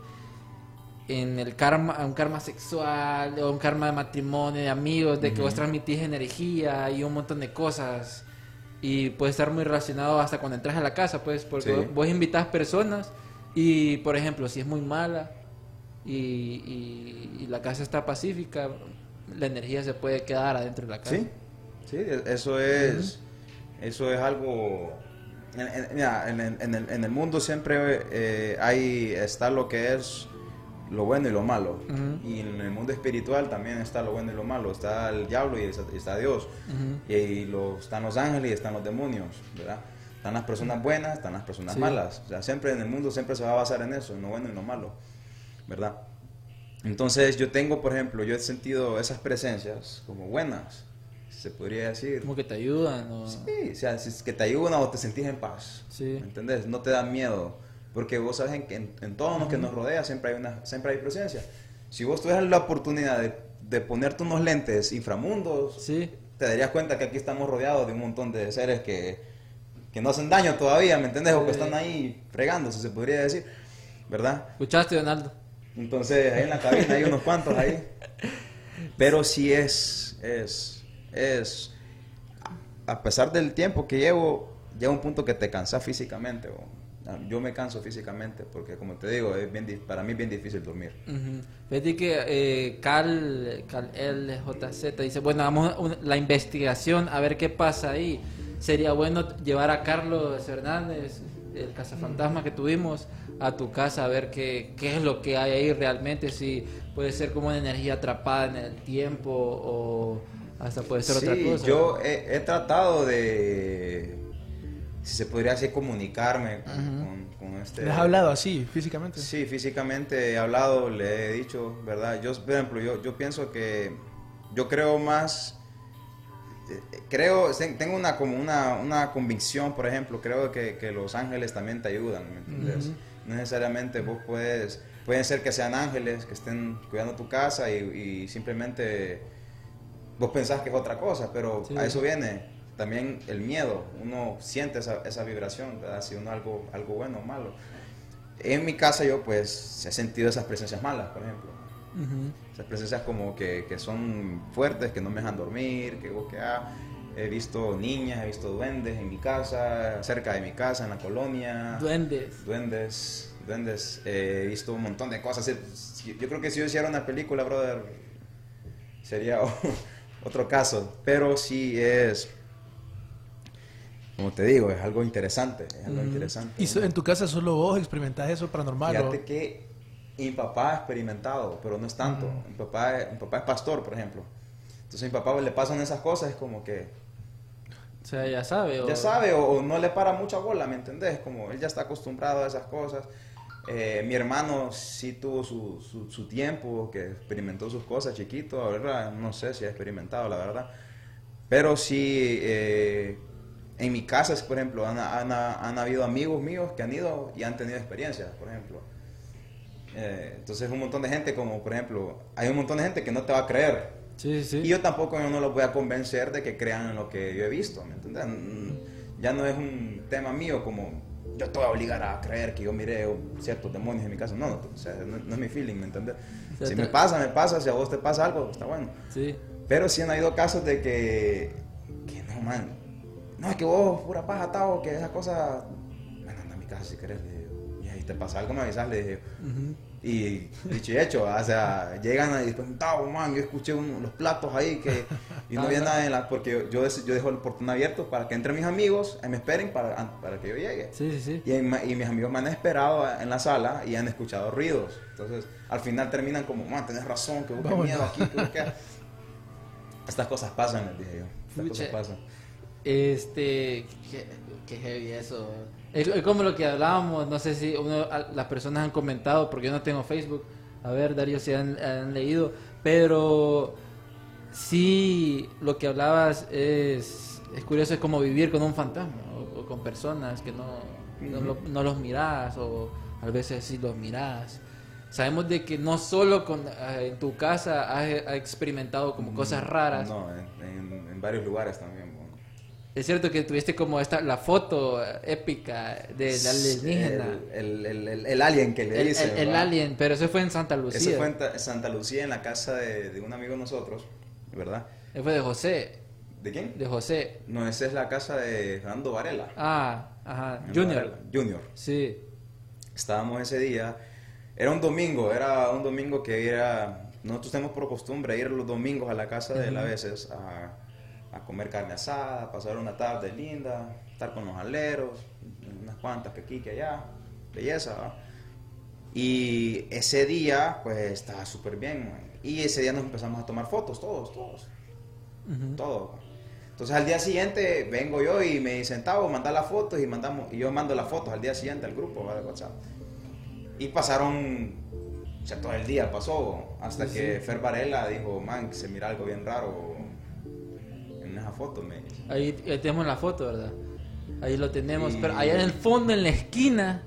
en el karma, un karma sexual, o un karma de matrimonio, de amigos, de que vos transmitís energía y un montón de cosas. y puede estar muy relacionado hasta cuando entras a la casa, pues, porque Sí. vos- vos invitas personas y, por ejemplo, si es muy mala y, y- y la casa está pacífica, la energía se puede quedar adentro de la casa. Sí, sí, eso es, eso es algo... En, el, en el mundo siempre eh, hay, está lo que es lo bueno y lo malo. Y en el mundo espiritual también está lo bueno y lo malo. Está el diablo y está, Dios. Y lo- están los ángeles y están los demonios, ¿verdad? Están las personas buenas, están las personas Sí. malas. O sea, siempre en el mundo siempre se va a basar en eso, en lo bueno y lo malo, ¿verdad? Entonces yo tengo, por ejemplo, yo he sentido esas presencias como buenas, se podría decir. Como que te ayudan. o- Sí, o sea, si es que te ayudan o te sentís en paz. Sí. ¿Me entendés? No te da miedo. Porque vos sabes que en, en todo lo que nos rodea siempre hay, una, siempre hay presencia. Si vos tuvieras la oportunidad de, de ponerte unos lentes inframundos, Sí. te darías cuenta que aquí estamos rodeados de un montón de seres que, que no hacen daño todavía, ¿me entendés? O que Sí. están ahí fregándose, se podría decir. ¿Verdad? ¿Escuchaste, Donaldo? Entonces, ahí en la cabina hay unos cuantos ahí. [laughs] Pero sí es, es, es, a pesar del tiempo que llevo, llega un punto que te cansas físicamente. o- Yo me canso físicamente porque, como te digo, es para mí es bien difícil dormir. Ujú. Fíjate que eh, Cal LJZ dice, bueno, hagamos la investigación a ver qué pasa ahí. Sería bueno llevar a Carlos Hernández, el cazafantasma que tuvimos, a tu casa a ver qué, qué es lo que hay ahí realmente, si puede ser como una energía atrapada en el tiempo o hasta puede ser otra Sí, cosa. yo he, he tratado de, si se podría decir, comunicarme con, Ujú. con- con este... ¿Les has hablado así, físicamente? Sí, físicamente he hablado, le he dicho, ¿verdad? Yo, por ejemplo, yo, yo pienso que yo creo más, eh, creo, ten- tengo una como una, una convicción, por ejemplo, creo que, que los ángeles también te ayudan, ¿me entiendes? No necesariamente vos puedes, pueden ser que sean ángeles que estén cuidando tu casa y, y simplemente vos pensás que es otra cosa, pero Sí. a eso viene también el miedo, uno siente esa, esa vibración, ¿verdad? Si uno algo, algo bueno o malo. En mi casa yo pues he sentido esas presencias malas, por ejemplo. Ujú. Esas presencias como que, que son fuertes, que no me dejan dormir, que que ah, he visto niñas, he visto duendes en mi casa, cerca de mi casa, en la colonia. Duendes. Duendes, duendes, eh, he visto un montón de cosas. Yo creo que si yo hiciera una película, brother, sería [laughs] otro caso. Pero sí es, como te digo, es algo interesante. Es algo Ujú. interesante. ¿Y so- en tu casa solo vos experimentás eso paranormal? o- Fíjate que mi papá ha experimentado, pero no es tanto. Mi, papá, es- mi papá es pastor, por ejemplo. Entonces a mi papá le pasan esas cosas, es como que O sea, ya sabe. o- ya sabe o, o no le para mucha bola, ¿me entendés? Como él ya está acostumbrado a esas cosas. Eh, mi hermano sí tuvo su, su, su tiempo, que experimentó sus cosas chiquito, ahora no sé si ha experimentado, la verdad. Pero sí, eh, en mi casa, por ejemplo, han, han, han habido amigos míos que han ido y han tenido experiencias, por ejemplo. Eh, entonces un montón de gente, como por ejemplo, hay un montón de gente que no te va a creer. Sí, sí. Y yo tampoco yo no los voy a convencer de que crean en lo que yo he visto, ¿me entiendes? Ya no es un tema mío como yo te voy a obligar a creer que yo miré ciertos demonios en mi casa. No, no, o sea, no, no es mi feeling, ¿me entiendes? O sea, Si me pasa, me pasa. Si a vos te pasa algo, está bueno. Sí. Pero sí han habido casos de que, que no, man. No, es que vos, pura paja, Tao, que esas cosas. Man, anda a mi casa si querés. Le digo, y ahí te pasa algo, me avisas, le dije. Ujú. Y dicho y hecho, o sea, llegan y después, man, yo escuché un- los platos ahí que. [laughs] Y no había nada en la. Porque yo, yo, yo dejo el portón abierto para que entren mis amigos y me esperen para, para que yo llegue. Sí, sí, sí. Y, mis amigos me han esperado en la sala y han escuchado ruidos. Entonces, al final terminan como, man, tenés razón, que Vámonos. miedo aquí, que busques-". [laughs] Estas cosas pasan, les dije yo. Estas cosas pasan. Este, qué, qué heavy eso. Es, es como lo que hablábamos, no sé si uno, las personas han comentado, porque yo no tengo Facebook. A ver, Darío, si han, han leído. Pero sí, lo que hablabas es, es curioso, es como vivir con un fantasma o, o con personas que no, no, lo- no los mirás o a veces sí los mirás. Sabemos de que no solo con, eh, en tu casa has, has experimentado como cosas raras. No, en, en- en varios lugares también. Es cierto que tuviste como esta la foto épica del alienígena. El, el, el, el alien que le dice. el- alien, pero eso fue en Santa Lucía. Eso fue en Ta- Santa Lucía, en la casa de, de un amigo de nosotros, ¿verdad? Eso fue de José. ¿De quién? De José. No, esa es la casa de Fernando Varela. Ah, ajá. Fernando Junior. Varela. Junior. Sí. Estábamos ese día. Era un domingo, era un domingo que era. Nosotros tenemos por costumbre ir los domingos a la casa de él a veces a, a comer carne asada, pasar una tarde linda, estar con los aleros, unas cuantas que aquí, que allá, belleza. ¿va? Y ese día, pues estaba súper bien. man. Y ese día nos empezamos a tomar fotos, todos, todos, todos. Entonces al día siguiente vengo yo y me dicen, Tavo, manda las fotos y mandamos, y yo mando las fotos al día siguiente al grupo de WhatsApp. Y pasaron, o sea, todo el día pasó, hasta que Fer Varela dijo, man, se mira algo bien raro esa foto. Me. Ahí, ahí tenemos la foto, ¿verdad? Ahí lo tenemos. Y- Pero allá en el fondo, en la esquina,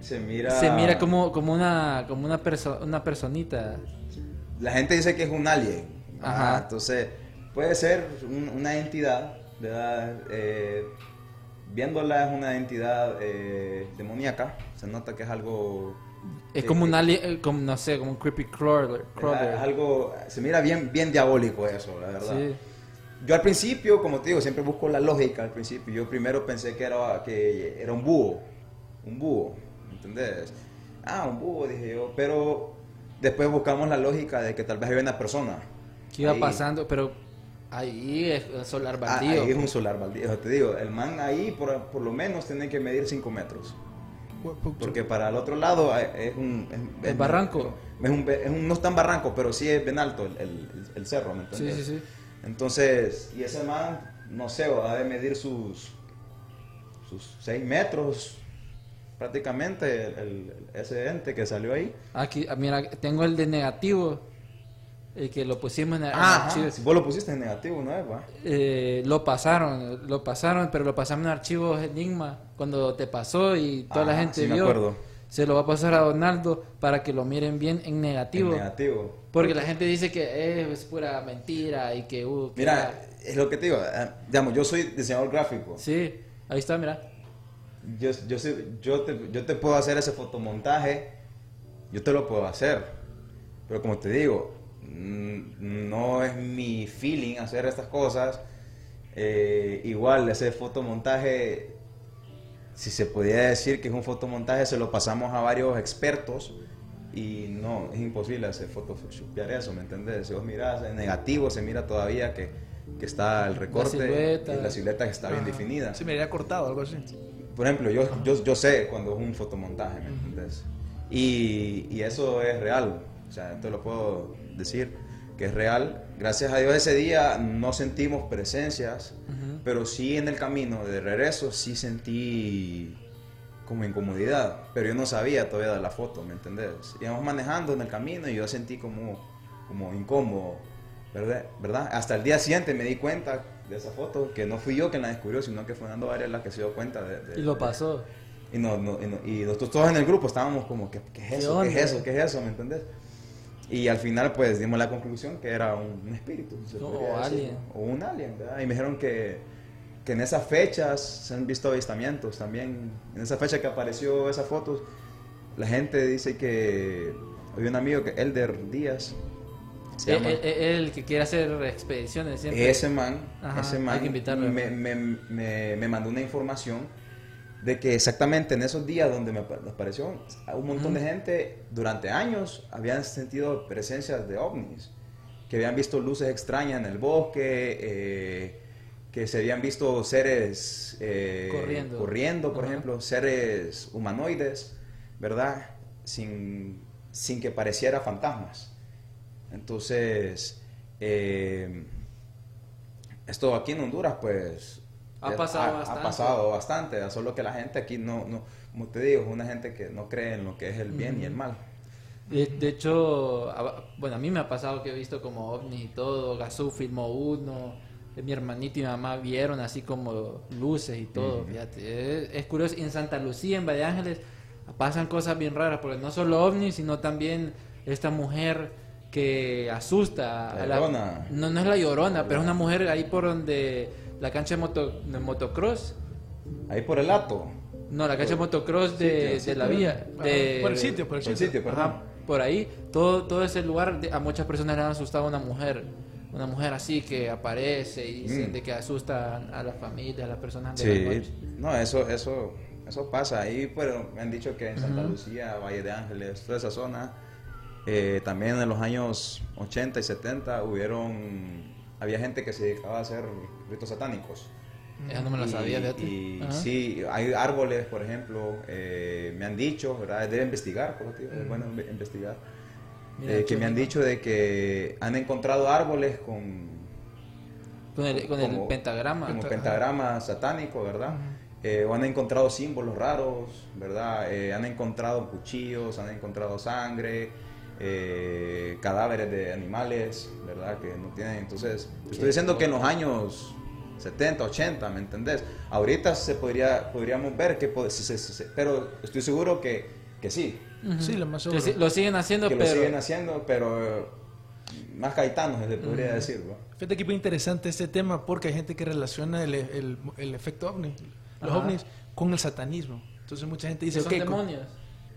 Se mira... se mira como, como una como una, perso- una personita. La gente dice que es un alien. Ajá. Ah, entonces, puede ser un- una entidad, ¿verdad? Eh, viéndola es una entidad eh, demoníaca. Se nota que es algo... Es como un alien, eh, como no sé, como un creepy crawler. es crawler. algo... Se mira bien, bien diabólico eso, la verdad. Sí. Yo al principio, como te digo, siempre busco la lógica al principio. Yo primero pensé que era, que era un búho. Un búho, ¿entendés? Ah, un búho, dije yo. Pero después buscamos la lógica de que tal vez había una persona. ¿Qué iba ahí. pasando? Pero ahí es un solar Ah, baldío. ahí es un solar baldío. Te digo, el man ahí por, por lo menos tiene que medir 5 metros. Porque para el otro lado eh, es un... Es, ¿El barranco? Es un, es un- no es tan barranco, pero sí es bien alto el, el- el cerro, ¿me Sí, entiendes? sí, sí. Entonces, y ese man, no sé, va a medir sus, sus 6 metros prácticamente, el, el- ese ente que salió ahí. Aquí, ah, mira, tengo el de negativo. El que lo pusimos en el Ah, archivo. si vos lo pusiste en negativo, ¿no es? Eh, lo pasaron, lo pasaron, pero lo pasamos en archivos Enigma cuando te pasó y toda la Ajá, gente sí me vio. acuerdo. Se lo va a pasar a Donaldo para que lo miren bien en negativo. En negativo. Porque la gente dice que es pura mentira y que... Uh, que Mira, es lo que te digo, eh, digamos, yo soy diseñador gráfico. Sí, ahí está, mira. Yo, yo, yo, te, yo te puedo hacer ese fotomontaje, yo te lo puedo hacer. Pero como te digo, mm, no es mi feeling hacer estas cosas. Eh, igual, ese fotomontaje, si se podía decir que es un fotomontaje, se lo pasamos a varios expertos. Y no, es imposible hacer photoshopear eso, ¿me entiendes? Si vos mirás en negativo, se mira todavía que, que está el recorte silueta. y la silueta que está bien Ajá. definida. Se me había cortado, algo así. Por ejemplo, yo, yo, yo sé cuando es un fotomontaje, ¿me entiendes? Y, y eso es real, o sea, te lo puedo decir que es real. Gracias a Dios ese día no sentimos presencias, pero sí en el camino de regreso sí sentí como incomodidad, pero yo no sabía todavía de la foto, ¿me entendés? Íbamos manejando en el camino y yo sentí como, como incómodo, ¿verdad? ¿verdad? Hasta el día siguiente me di cuenta de esa foto, que no fui yo quien la descubrió, sino que fue Fernando Varela que se dio cuenta de... de- Y lo de- pasó. y, no, no- y, no- y nosotros todos en el grupo estábamos como, ¿qué, qué es ¿Qué eso? ¿Qué, es onda? eso? ¿Qué es eso? ¿Me entendés? Y al final pues dimos la conclusión que era un, un espíritu. O alien. O un alien, ¿verdad? Y me dijeron que, que en esas fechas se han visto avistamientos también. En esa fecha que apareció esa foto, la gente dice que había un amigo que Elder Díaz. Se Eh, eh, eh, el que quiere hacer expediciones siempre. Ese man, Ajá, ese man me, me, me, me mandó una información de que exactamente en esos días donde me apa- apareció, un montón de gente durante años habían sentido presencias de ovnis, que habían visto luces extrañas en el bosque, eh, que se habían visto seres eh, Corriendo. corriendo, por ejemplo, seres humanoides, ¿verdad? Sin, sin que pareciera fantasmas. Entonces, eh, esto aquí en Honduras, pues... Ha pasado ha, bastante. pasado bastante, solo que la gente aquí no, no, como te digo, es una gente que no cree en lo que es el bien y el mal. De, de hecho, bueno, a mí me ha pasado que he visto como ovnis y todo. Gazú filmó uno. eh, Mi hermanito y mi mamá vieron así como luces y todo. Fíjate, es, es curioso. En Santa Lucía, en Valle Ángeles, pasan cosas bien raras. Porque no solo ovnis, sino también esta mujer que asusta. La a la- Llorona. no, no es la llorona, pero es una mujer ahí por donde la cancha de, moto, de motocross. Ahí por el ato, No, la cancha de motocross de, Sitio, de la vía. De- por el sitio, por el por el sitio. sitio, perdón. Ajá, por ahí, todo, todo ese lugar, de- a muchas personas le han asustado a una mujer. una mujer así que aparece y dicen Mm. de que asusta a la familia, a las personas de la Sí, noche. no, eso, eso, eso pasa. Ahí, pero me han dicho que en Santa. Lucía, Valle de Ángeles, toda esa zona, eh, también en los años 80 y 70 hubieron, había gente que se dedicaba a hacer ritos satánicos. Eso no me lo Y- sabía, fíjate. Y Ajá. sí, hay árboles, por ejemplo, eh, me han dicho, ¿verdad? Debe investigar, por digo, es bueno inve- investigar. Mira, eh, que me han dicho de que han encontrado árboles con Con el, con el como- pentagrama. como pentagrama satánico, ¿verdad? Eh, o han encontrado símbolos raros, ¿verdad? Eh, han encontrado cuchillos, han encontrado sangre, eh, cadáveres de animales, ¿verdad? Que no tienen. Entonces, estoy diciendo que en los años 70, 80, ¿me entendés? Ahorita se podría, podríamos ver que, pod- se- se- se- pero estoy seguro que, que sí. Sí, lo más Que seguro. lo siguen haciendo, que pero... lo siguen haciendo, pero eh, más caetanos, se podría decir, ¿no? Fíjate que es muy interesante este tema porque hay gente que relaciona el, el- el efecto ovni, los Ajá. ovnis, con el satanismo. Entonces mucha gente dice, que son "Ok, con- demonios.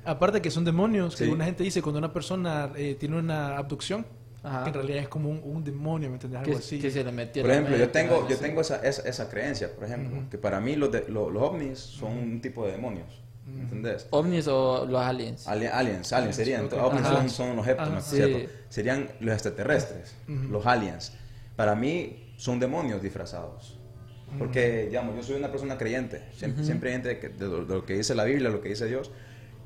aparte que son demonios, que Sí. una gente dice cuando una persona eh, tiene una abducción, Ajá. que en realidad es como un, un demonio, ¿me entiendes? Algo Que, así. que se le metió Por ejemplo, yo tengo, yo tengo esa, esa, esa creencia, por ejemplo, que para mí los, de- lo- los ovnis son un tipo de demonios, ¿me ¿entendés? ¿Ovnis o los aliens? Ali- aliens, aliens serían, ok. ovnis son, son los heptos, Ajá. ¿no es Sí. cierto? Serían los extraterrestres, los aliens. Para mí son demonios disfrazados. Porque, digamos, yo soy una persona creyente, siempre, siempre creyente de, de de lo que dice la Biblia, lo que dice Dios.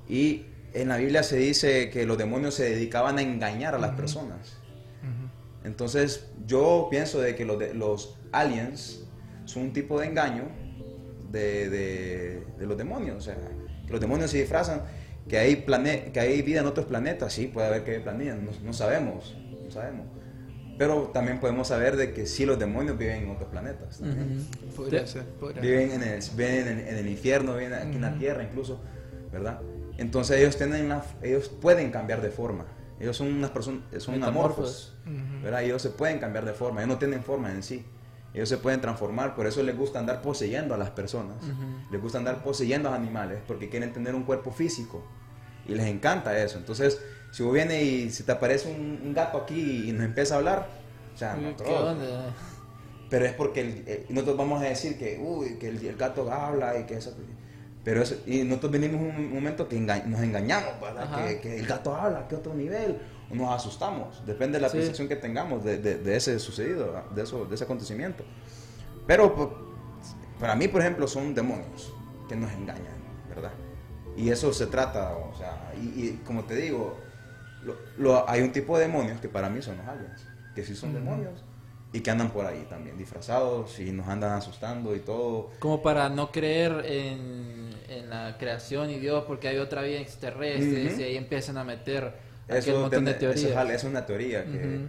Y en la Biblia se dice que los demonios se dedicaban a engañar a las personas. Entonces, yo pienso de que los, de- los aliens son un tipo de engaño de, de- de los demonios. O sea, que los demonios se disfrazan, que hay, plane que hay vida en otros planetas. Sí, puede haber que hay planetas, no, no sabemos, no sabemos. Pero también podemos saber de que sí los demonios viven en otros planetas. también. Podría ser, podría Viven en el, viven en, en el infierno, viven aquí en la tierra incluso, ¿verdad? Entonces ellos tienen la- ellos pueden cambiar de forma. Ellos son unas personas, son amorfos. ¿verdad? Ellos se pueden cambiar de forma, ellos no tienen forma en sí. Ellos se pueden transformar, por eso les gusta andar poseyendo a las personas. Les gusta andar poseyendo a los animales porque quieren tener un cuerpo físico y les encanta eso. Entonces, si vos vienes y si te aparece un, un gato aquí y nos empieza a hablar, o sea, ¿Qué nosotros- onda? pero es porque el- eh, nosotros vamos a decir que, uy, que el, el gato habla y que eso. Pero eso, y nosotros venimos en un momento que enga- nos engañamos. Que, que el gato habla, que otro nivel. O nos asustamos. Depende de la Sí. percepción que tengamos de, de- de ese sucedido, ¿verdad? de, eso, de ese acontecimiento. Pero para mí, por ejemplo, son demonios que nos engañan, ¿verdad? Y eso se trata, o sea, y, y como te digo, lo- lo- hay un tipo de demonios que para mí son los aliens, que sí son demonios y que andan por ahí también disfrazados y nos andan asustando y todo. Como para no creer en, en la creación y Dios porque hay otra vida extraterrestre Ujú. y ahí empiezan a meter Eso, montón de teorías. eso es una teoría que... Ujú.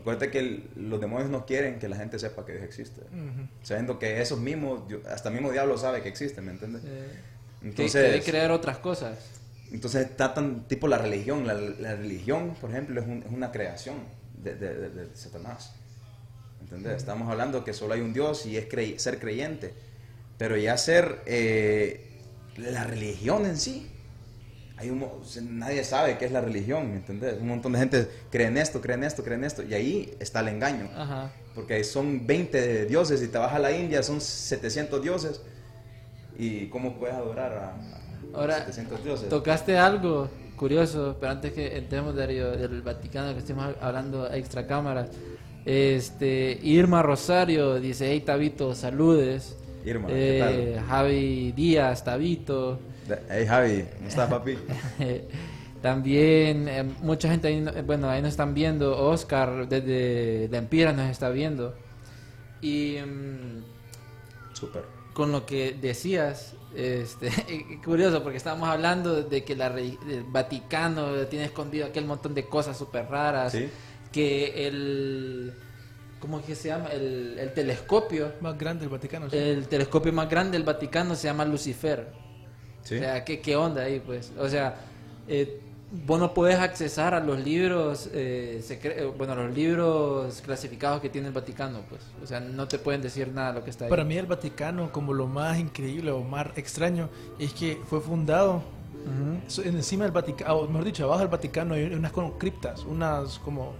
Acuérdate que el- los demonios no quieren que la gente sepa que Dios existe. Ujú. Sabiendo que esos mismos, hasta el mismo diablo sabe que existe, ¿me entiendes? Entonces, quiere creer otras cosas. entonces tratan tipo la religión. La, la religión, por ejemplo, es, un- es una creación de, de- de- de Satanás. ¿Entendés? Estamos hablando que solo hay un Dios y es crey- ser creyente. Pero ya ser eh, la religión en sí. Hay un, nadie sabe qué es la religión, ¿me entendés? Un montón de gente cree en esto, cree en esto, cree en esto. Y ahí está el engaño. Ajá. Porque son 20 dioses y te vas a la India, son 700 dioses. ¿Y cómo puedes adorar a, a Ahora, 700 dioses? Tocaste algo curioso, pero antes que entremos Darío, del Vaticano, que estemos hablando a extra cámaras. Este, Irma Rosario dice, hey Tabito, saludes. Irma, ¿qué Eh, Javi Díaz, Tabito. Hey Javi, ¿cómo estás papi? [laughs] También eh, mucha gente ahí, no- bueno, ahí nos están viendo. Oscar desde La Empira nos está viendo. Y mm, Súper. con lo que decías, este, [laughs] curioso, porque estábamos hablando de que la, el Vaticano tiene escondido aquel montón de cosas súper raras. Sí. Que el. ¿Cómo es que se llama? El, el telescopio. Más grande el Vaticano. sí. El telescopio más grande del Vaticano se llama Lucifer. ¿Sí? O sea, ¿qué, qué onda ahí, pues? O sea, eh, vos no podés accesar a los libros, eh, secre- eh, bueno, a los libros clasificados que tiene el Vaticano, pues. O sea, no te pueden decir nada de lo que está ahí. Para mí el Vaticano, como lo más increíble o más extraño, es que fue fundado so- en- encima del Vaticano, mejor dicho, abajo del Vaticano hay unas como criptas, unas como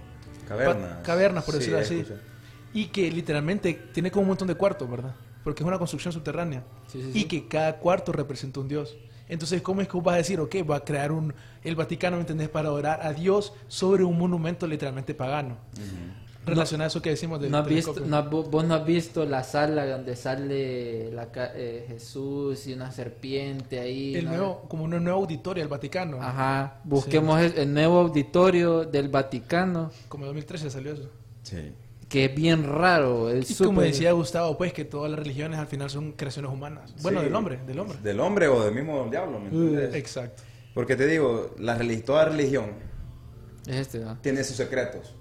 Cavernas. por Sí, decirlo así. Y que literalmente tiene como un montón de cuartos, ¿verdad? Porque es una construcción subterránea. Sí, sí, y sí. que cada cuarto representa un dios. Entonces, ¿cómo es que vas a decir, ok, va a crear un, el Vaticano, ¿me entendés? Para adorar a Dios sobre un monumento literalmente pagano. Relacionado a eso que decimos del ¿No has visto, no vos no has visto la sala donde sale la, eh, Jesús y una serpiente ahí? el ¿no? nuevo, como un nuevo auditorio del Vaticano. Ajá, busquemos el- el nuevo auditorio del Vaticano, Como en 2013 salió eso. Sí. que es bien raro. Es Y como súper- decía Gustavo, pues que todas las religiones al final son creaciones humanas. Bueno, Sí. del hombre, del hombre. Del hombre o del mismo diablo, ¿me entiendes? Exacto. Porque te digo, la relig- toda religión Es este, ¿no? tiene sus secretos.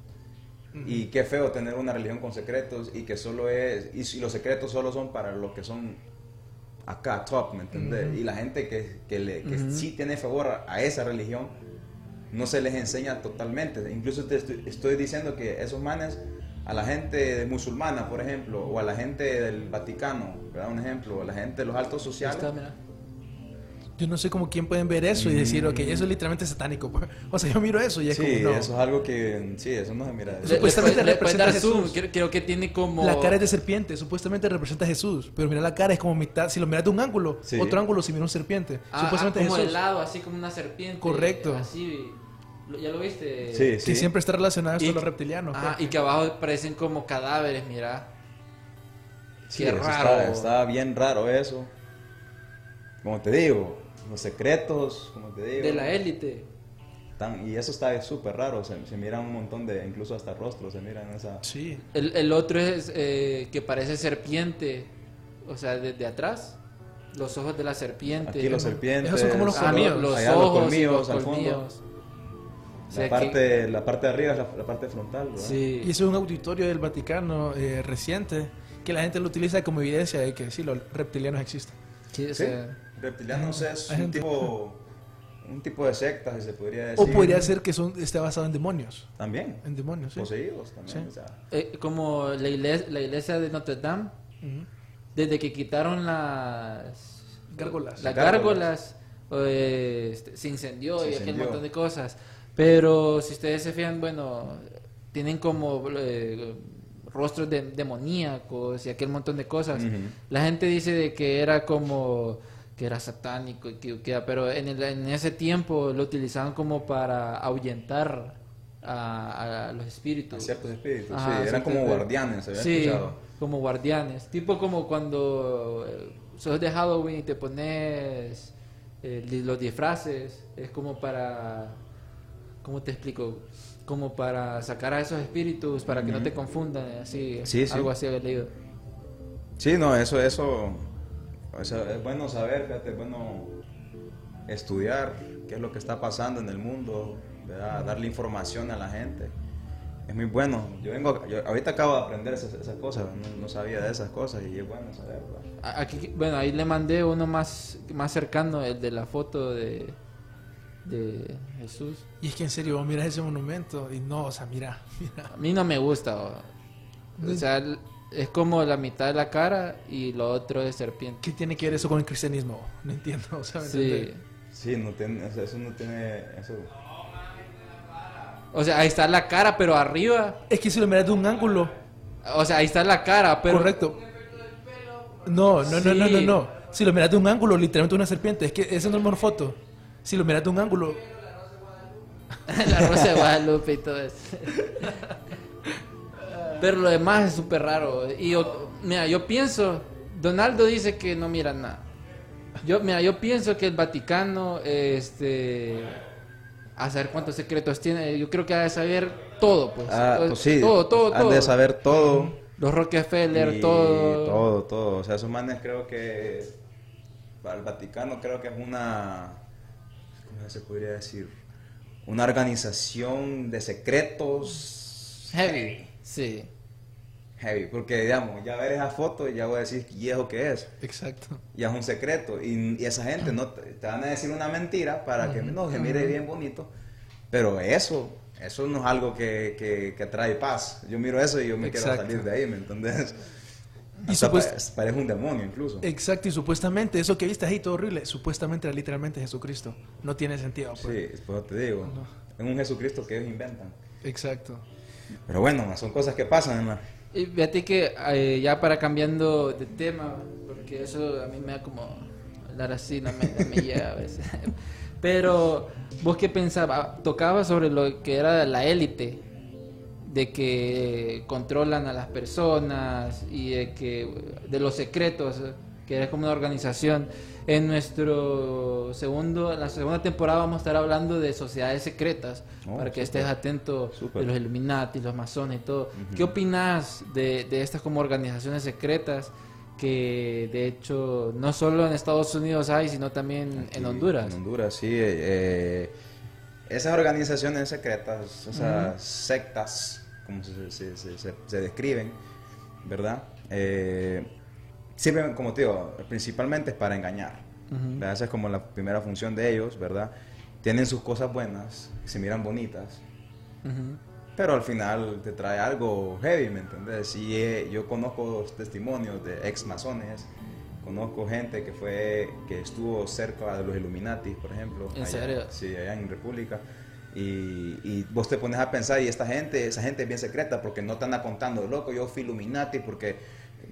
Y qué feo tener una religión con secretos y que solo es. Y si los secretos solo son para los que son acá, top, ¿me entiendes? Y la gente que, que, le, que sí tiene favor a, a esa religión, no se les enseña totalmente. Incluso te estoy, estoy diciendo que esos manes, a la gente musulmana, por ejemplo, o a la gente del Vaticano, ¿verdad? Un ejemplo, a la gente de los altos sociales. está. Yo no sé cómo quién pueden ver eso y decir, ok, eso es literalmente satánico. pues. [laughs] O sea, yo miro eso y es Sí, como, no. eso es algo que. Sí, eso no se mira. Le- Supuestamente le- le puedes representa a Jesús. Creo, creo que tiene como... La cara es de serpiente, supuestamente representa a Jesús, pero mira la cara es como mitad, si lo miras de un ángulo, Sí. otro ángulo si mira un serpiente, Ah, supuestamente ah, como Jesús, de lado, así como una serpiente. Correcto. Así, ¿Lo- ¿ya lo viste? Sí, que sí. siempre está relacionado Y- los reptilianos. Ajá, pues. y que abajo parecen como cadáveres, mira. Sí, Qué raro. Está, está bien raro eso. Como te digo, los secretos, como te digo. De la élite. y eso está súper raro. Se, se miran un montón de, incluso hasta rostros, se miran esa. Sí, El, el otro es eh, que parece serpiente, o sea, desde atrás. Los ojos de la serpiente. Aquí los serpientes. Esos son como los Ah, colmillos. los, los allá ojos los y colmillos los al fondo. colmillos. O sea, La que- parte, la parte de arriba es la, la parte frontal. ¿verdad? Sí. y eso es un auditorio del Vaticano eh, reciente que la gente lo utiliza como evidencia de que sí, los reptilianos existen. Sí, o sea, Reptilianos es un tipo, un tipo de secta, si se podría decir. O podría ser que son, esté basado en demonios, También. en demonios, sí. Poseídos también. Sí. o sea, eh, como la iglesia, la iglesia de Notre Dame, desde que quitaron las Gárgolas. las Gárgolas. gárgolas, eh, este, se incendió Se y aquel montón de cosas. Pero si ustedes se fijan, bueno, tienen como eh, rostros de- demoníacos y aquel montón de cosas. La gente dice de que era como que era satánico y que, que- pero en, el- en ese tiempo lo utilizaban como para ahuyentar a, a los espíritus. a ciertos espíritus, Ajá, sí. Eran como guardianes, había Sí, escuchado. como guardianes. Tipo como cuando eh, sos de Halloween y te pones eh, los disfraces. Es como para... ¿Cómo te explico? Como para sacar a esos espíritus, para que no te confundan. Así, Sí, sí. Algo así había leído. Sí, no, eso, eso, eso es bueno saber, fíjate, es bueno estudiar qué es lo que está pasando en el mundo, ¿verdad? darle información a la gente. Es muy bueno. Yo vengo, yo ahorita acabo de aprender esas, esas cosas, no, no sabía de esas cosas y es bueno saber. ¿verdad? A- Aquí, bueno, ahí le mandé uno más, más cercano, el de la foto de, de Jesús. Y es que en serio, vos miras ese monumento y no, o sea, mira, [laughs] mira. A mí no me gusta. O, o sea, es como la mitad de la cara y lo otro es serpiente. ¿Qué tiene que ver eso con el cristianismo? No entiendo, o sea, ¿me Sí. Sí, no tiene, o sea, eso no tiene, eso, O sea, ahí está la cara, pero arriba. Es que si lo miras de un ángulo, O sea, ahí está la cara, pero. correcto. No, no, no, no, no, no. Si lo miras de un ángulo, literalmente una serpiente. Es que esa no es una foto. Si lo miras de un ángulo, la rosa de Guadalupe y todo eso. Pero lo demás es súper raro. Y yo, mira, yo pienso, Donaldo dice que no mira nada. Yo, mira, yo pienso que el Vaticano, este, a saber cuántos secretos tiene, yo creo que ha de saber todo, pues. ah, pues sí, todo, todo, han todo. de saber todo. Los Rockefeller, Y todo. Todo, todo. O sea, esos manes creo que para el Vaticano creo que es una, ¿cómo se podría decir? Una organización de secretos Heavy, sí. heavy. Porque, digamos, ya ver esa foto y ya voy a decir, ¿y eso qué es? exacto. Ya es un secreto. Y, y esa gente no te, te van a decir una mentira para que no se mire bien bonito. Pero eso, eso no es algo que, que, que trae paz. Yo miro eso y yo me quiero salir de ahí, ¿me entendés? Y supuest- pa- parece un demonio incluso. Exacto, y supuestamente, eso que viste ahí todo horrible, supuestamente era literalmente Jesucristo. No tiene sentido, pues. Sí, pues te digo. Es un Jesucristo que ellos inventan. Exacto. Pero bueno, son cosas que pasan, ¿no? Y fíjate que eh, ya para cambiando de tema, porque eso a mí me da como hablar así, no me, no me llega a veces. [laughs] Pero vos qué pensabas, tocaba sobre lo que era la élite, de que controlan a las personas y de que de los secretos, que era como una organización. En nuestro segundo, en la segunda temporada vamos a estar hablando de sociedades secretas, Oh, para que súper. estés atento Súper. de los Illuminati, los masones y todo. ¿Qué opinas de, de estas como organizaciones secretas que de hecho no solo en Estados Unidos hay, sino también en Aquí, Honduras? En Honduras, sí. eh, esas organizaciones secretas, esas sectas, como se, se- se- se- describen, ¿verdad? Eh, sirven, como te digo, principalmente es para engañar. Ujú. ¿verdad? Esa es como la primera función de ellos, ¿verdad? Tienen sus cosas buenas, se miran bonitas, Ujú. pero al final te trae algo heavy, ¿me entendés? Y eh, yo conozco testimonios de ex masones, conozco gente que fue, que estuvo cerca de los Illuminati, por ejemplo. ¿En allá- serio? Sí, allá en República. Y, y vos te pones a pensar, y esta gente, esa gente es bien secreta, porque no te anda contando, loco, yo fui Illuminati, porque,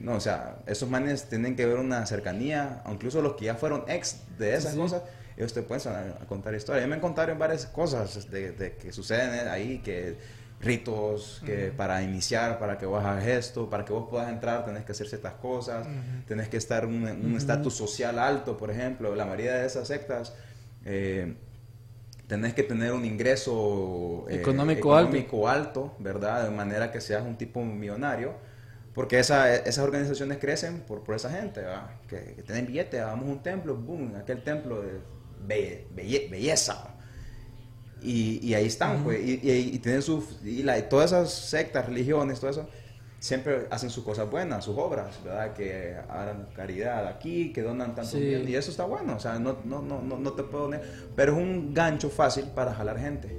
no, o sea, esos manes tienen que ver una cercanía, incluso los que ya fueron ex de esas Sí. cosas, ellos te pueden a, a contar historias. Ya me contaron varias cosas de, de que suceden ahí, que ritos que para iniciar, para que vos hagas esto, para que vos puedas entrar, tenés que hacer ciertas cosas, tenés que estar en un en un estatus social alto, por ejemplo. La mayoría de esas sectas eh, tenés que tener un ingreso eh, Económico alto. económico alto, ¿verdad? De manera que seas un tipo millonario. Porque esa- esas organizaciones crecen por, por esa gente, ¿verdad? Que, que tienen billetes, vamos a un templo, boom, aquel templo de belle- belle- belleza. Y, y ahí están, pues, y, y- y tienen sus, y, la- y todas esas sectas, religiones, todo eso, siempre hacen sus cosas buenas, sus obras, ¿verdad? Que hagan caridad aquí, que donan tanto Sí. bien, y eso está bueno, o sea, no, no, no, no, no te puedo negar, pero es un gancho fácil para jalar gente.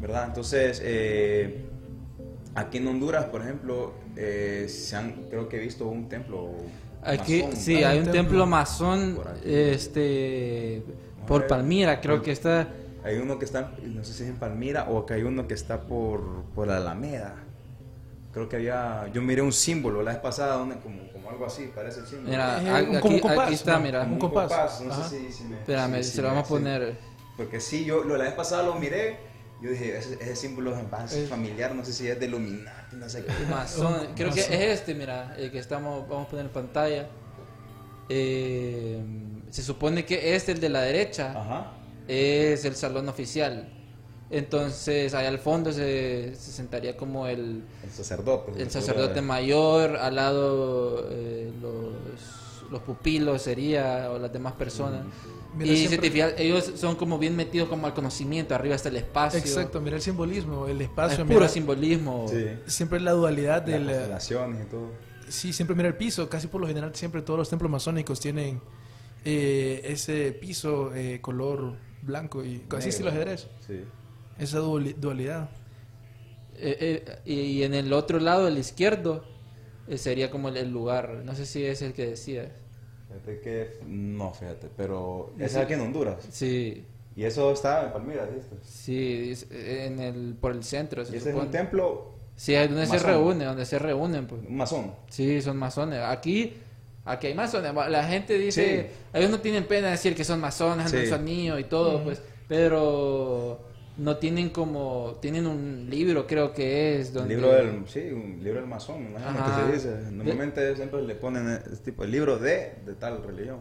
¿verdad? Entonces, eh, aquí en Honduras, por ejemplo, eh, se han, creo que he visto un templo Aquí masón, sí, ¿verdad? hay un templo. templo masón Por este por. Palmira, creo que está Hay uno que está, no sé si es en Palmira o que hay uno que está por, por la Alameda. Creo que había, yo miré un símbolo la vez pasada, donde como, como algo así, parece el símbolo. Mira, Eh, aquí, un- como aquí- compás, aquí está, ¿no? mira. Un compás. no Ajá. sé si, si me... Espérame, si- se lo vamos a sí. poner. Porque sí, yo lo, la vez pasada lo miré, yo dije, ese, ese símbolo es base Eh. familiar, no sé si es de Illuminati, no sé qué. Masón, creo que es este, mira, el que estamos, vamos a poner en pantalla. Eh, se supone que este, el de la derecha, Ajá. es el salón oficial. Entonces, ahí al fondo se, se sentaría como el, El sacerdote. el sacerdote mayor, al lado eh, los, los pupilos sería, o las demás personas. Mira, y si siempre- te fijas, ellos son como bien metidos como al conocimiento, arriba está el espacio. Exacto, mira el simbolismo, el Es espacio, puro mira, simbolismo. Sí. siempre la dualidad Las del... constelaciones y todo. Sí, siempre mira el piso, casi por lo general siempre todos los templos masónicos tienen eh, ese piso eh, color blanco y así estilo ajedrez, Sí. Esa duali- dualidad. Eh, eh, y, y en el otro lado, el izquierdo, eh, sería como el, el lugar. No sé si es el que decía. Fíjate que, no, fíjate, pero Sí. ese es aquí en Honduras. Sí, Y eso está en Palmira, ¿viste? sí, es- en el, por el centro. Se Y ese es un supone. templo Sí, ahí donde se masón. reúnen, donde se reúnen. Pues. un masón. Sí, son masones. Aquí, aquí hay masones. La gente dice, ellos no tienen pena de decir que son masones, Sí. no son míos y todo, pues, pero no tienen como, tienen un libro, creo que es, donde... libro del, sí, un libro del masón, me imagino Ajá. que se dice. Normalmente siempre le ponen este tipo de libro de, de tal religión.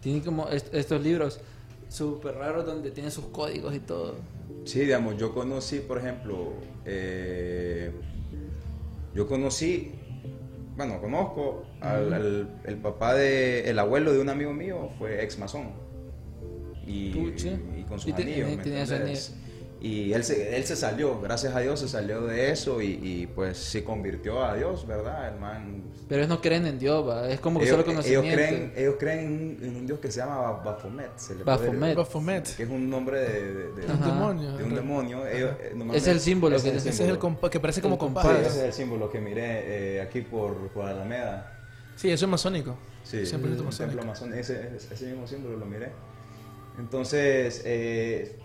Tienen como est- estos libros súper raros donde tienen sus códigos y todo. Sí, digamos, yo conocí, por ejemplo, eh, yo conocí, bueno, conozco al, al- el papá de, el abuelo de un amigo mío fue ex masón. Y. y con sus Y te- anillos, y ¿me tenía? Y él se, él se salió, gracias a Dios se salió de eso y, y, pues se convirtió a Dios, ¿verdad? El man Pero ellos no creen en Dios, ¿va? es como que ellos, solo conocimiento. ellos creen, ellos creen en un, en un dios que se llama Ba- Baphomet. se le puede- Baphomet. Baphomet, Que es un nombre de, de- de- un demonio. de un demonio. Ellos, eh, Es el símbolo ese que es les- Ese es el compa que parece como El compás. Sí, ese es el símbolo que miré eh, aquí por, por Alameda. Sí, eso es masónico. Sí, 100% el templo masónico. masón, ese, ese mismo símbolo lo miré. Entonces, eh,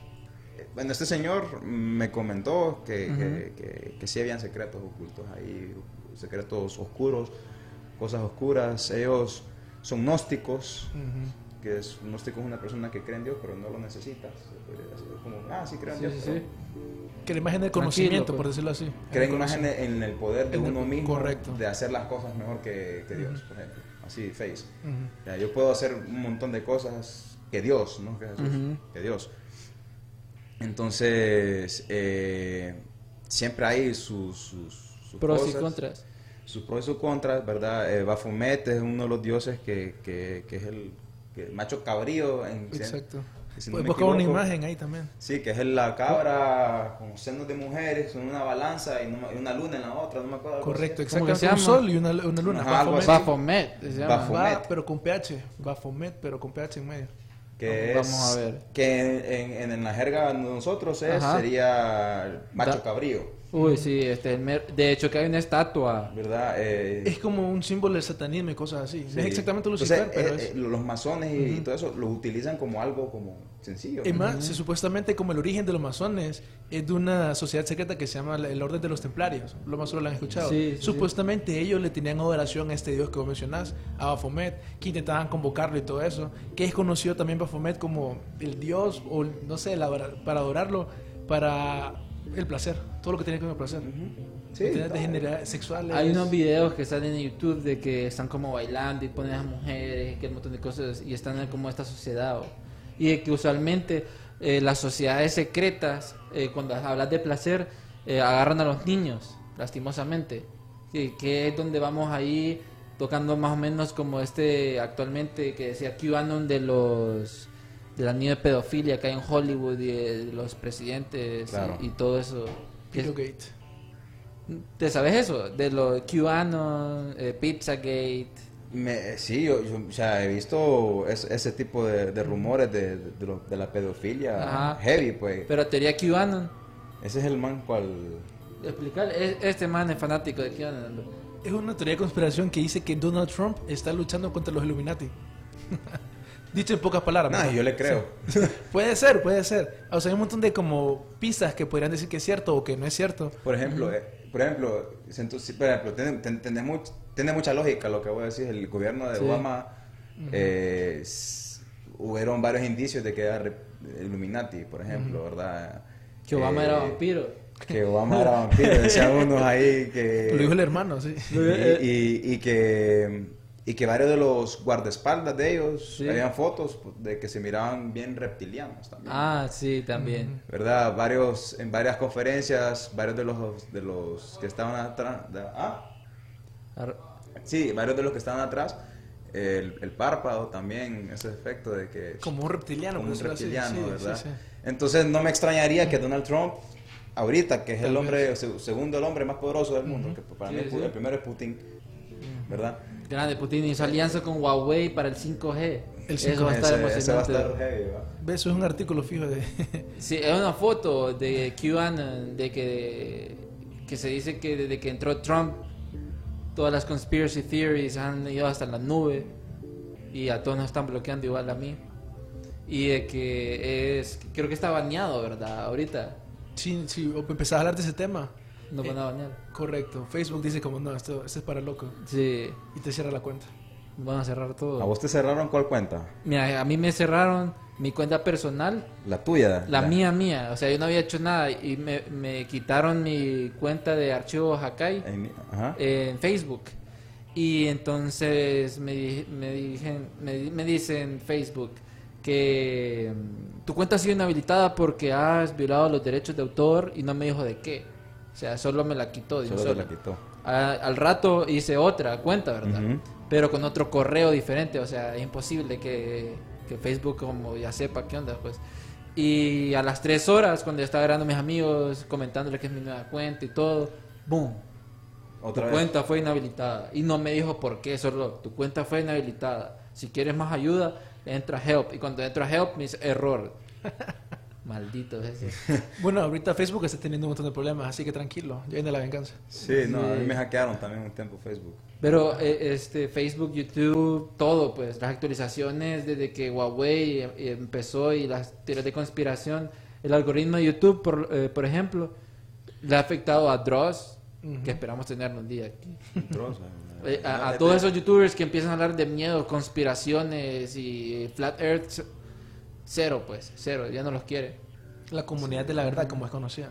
bueno, este señor me comentó que, que, que- que sí habían secretos ocultos ahí, secretos oscuros, cosas oscuras. Ellos son gnósticos, Ujú. que es un gnóstico es una persona que cree en Dios, pero no lo necesita. Como, ah, sí creo en Sí, Dios. sí, pero sí. Que la imagen del conocimiento, pues. por decirlo así. Creen más en el, en el poder de En el- uno mismo, correcto. de hacer las cosas mejor que, que Dios, por ejemplo. Así, face. Ya, yo puedo hacer un montón de cosas que Dios, ¿no? Que, Jesús, Ujú. que Dios. Entonces, eh, siempre hay sus, sus, sus Pros y contras. Sus pros y sus contras, ¿verdad? Eh, Baphomet es uno de los dioses que, que, que es el que macho cabrío. En, Exacto. si no buscar una imagen ahí también. Sí, que es la cabra con senos de mujeres, con una balanza y, no me- y una luna en la otra, no me acuerdo. Correcto, así. ¿Cómo que exactamente. se Un sol y una, una luna. Llama. Baphomet. Va, pero con PH. Baphomet, pero con PH en medio. Que Vamos es- a ver. Que en, en, en la jerga de nosotros es, Ajá. sería macho cabrío, Uy, sí, este, el mer- de hecho que hay una estatua. ¿verdad? Eh, Es como un símbolo del satanismo y cosas así. sí. No es exactamente Entonces, Lucifer, pero eh, es... eh, los masones y, y todo eso lo utilizan como algo como sencillo. Es más, se- supuestamente como el origen de los masones es de una sociedad secreta que se llama la- el Orden de los Templarios. Lo más solo lo han escuchado. Sí, sí, supuestamente ellos le tenían adoración a este dios que vos mencionás, a Baphomet, que intentaban convocarlo y todo eso. Que es conocido también Baphomet como el dios, o no sé, la- para adorarlo, para el placer. Todo lo que tiene que ver con el placer. Sí, degenera- sexuales. Hay unos videos que salen en YouTube de que están como bailando y ponen a las mujeres, que un montón de cosas, y están en como esta sociedad. o- Y de que usualmente eh, las sociedades secretas, eh, cuando hablas de placer, eh, agarran a los niños, lastimosamente. Que, que es donde vamos ahí tocando más o menos como este actualmente que decía QAnon de los de la niña de pedofilia que hay en Hollywood y de los presidentes y- Claro. y, todo eso. Que es- Pizzagate. ¿Te sabes eso? De lo QAnon, eh, Pizzagate. Me- sí, yo, yo, o sea, he visto es- ese tipo de, de rumores de, de, de lo- de la pedofilia Ajá. heavy, pues. Pero teoría QAnon. Ese es el man cual... Explicar, e- este man es fanático de QAnon. Es una teoría de conspiración que dice que Donald Trump está luchando contra los Illuminati. [laughs] Dicho en pocas palabras. No, ¿verdad? yo le creo. [laughs] Puede ser, puede ser. O sea, hay un montón de como pistas que podrían decir que es cierto o que no es cierto. Por ejemplo, eh, por ejemplo, siento- sí, por ejemplo, tiene, ten- tiene much- tiene mucha lógica lo que voy a decir. El gobierno de Sí. Obama, eh, s- hubieron varios indicios de que era re- Illuminati, por ejemplo, ¿verdad? Que Obama Eh, era vampiro. Que Obama era vampiro, decían [laughs] unos ahí que... Lo dijo el hermano, sí. y, y- y que y que varios de los guardaespaldas de ellos Sí. habían fotos de que se miraban bien reptilianos también. Ah, sí, también. ¿verdad? Varios, en varias conferencias, varios de los, de los que estaban atrás, de- ah, Ar- sí, varios de los que estaban atrás, el, el párpado también, ese efecto de que... Como un reptiliano, como un decirlo así. reptiliano, Sí, ¿verdad? sí, sí. Entonces no me extrañaría que Donald Trump, ahorita, que es el hombre, se- segundo el hombre más poderoso del mundo, que para Sí, mí sí. el primero es Putin, ¿verdad? Grande, Putin hizo alianza con Huawei para el 5G. El Eso va a 5G, estar Ese- ese va a emocionante. estar heavy. Eso es un artículo fijo de... [laughs] Sí, es una foto de QAnon de que, que se dice que desde que entró Trump todas las conspiracy theories han ido hasta la nube y a todos nos están bloqueando igual a mí. Y de que es, creo que está baneado, ¿verdad? Ahorita sí, sí, o empezás a hablar de ese tema. No van a banear. Correcto. Facebook dice como, no, esto, esto es para loco. Sí, Y te cierra la cuenta. van a cerrar todo. ¿A vos te cerraron cuál cuenta? Mira, a mí me cerraron mi cuenta personal, La tuya. la mía mía. O sea, yo no había hecho nada y me, me quitaron mi cuenta de archivos Hakai. En- ajá. en Facebook. Y entonces me, me, dijen- me, me dicen Facebook que mm, tu cuenta ha sido inhabilitada porque has violado los derechos de autor y no me dijo de qué. O sea, solo me la quitó. de Solo la quitó. A- al rato hice otra cuenta, ¿verdad? Pero con otro correo diferente. O sea, es imposible que, que Facebook como ya sepa qué onda, pues. Y a las tres horas, cuando ya estaba grabando a mis amigos, comentándole que es mi nueva cuenta y todo, ¡boom! Otra tu vez. cuenta fue inhabilitada. Y no me dijo por qué, solo tu cuenta fue inhabilitada. Si quieres más ayuda, entra a Help. Y cuando entra a Help, me dice error. [laughs] Maldito ese. [laughs] Bueno, ahorita Facebook está teniendo un montón de problemas, así que tranquilo, ya viene la venganza. Sí, no, a mí me hackearon también un tiempo Facebook. Pero eh, este Facebook, YouTube, todo, pues las actualizaciones desde que Huawei eh, empezó y las teorías de conspiración El algoritmo de YouTube, por, eh, por ejemplo, le ha afectado a Dross, que esperamos tenerlo un día aquí. [laughs] Eh, a, a todos esos youtubers que empiezan a hablar de miedo, conspiraciones y flat earth, cero pues, cero, ya no los quiere. La comunidad de la verdad, como es conocida.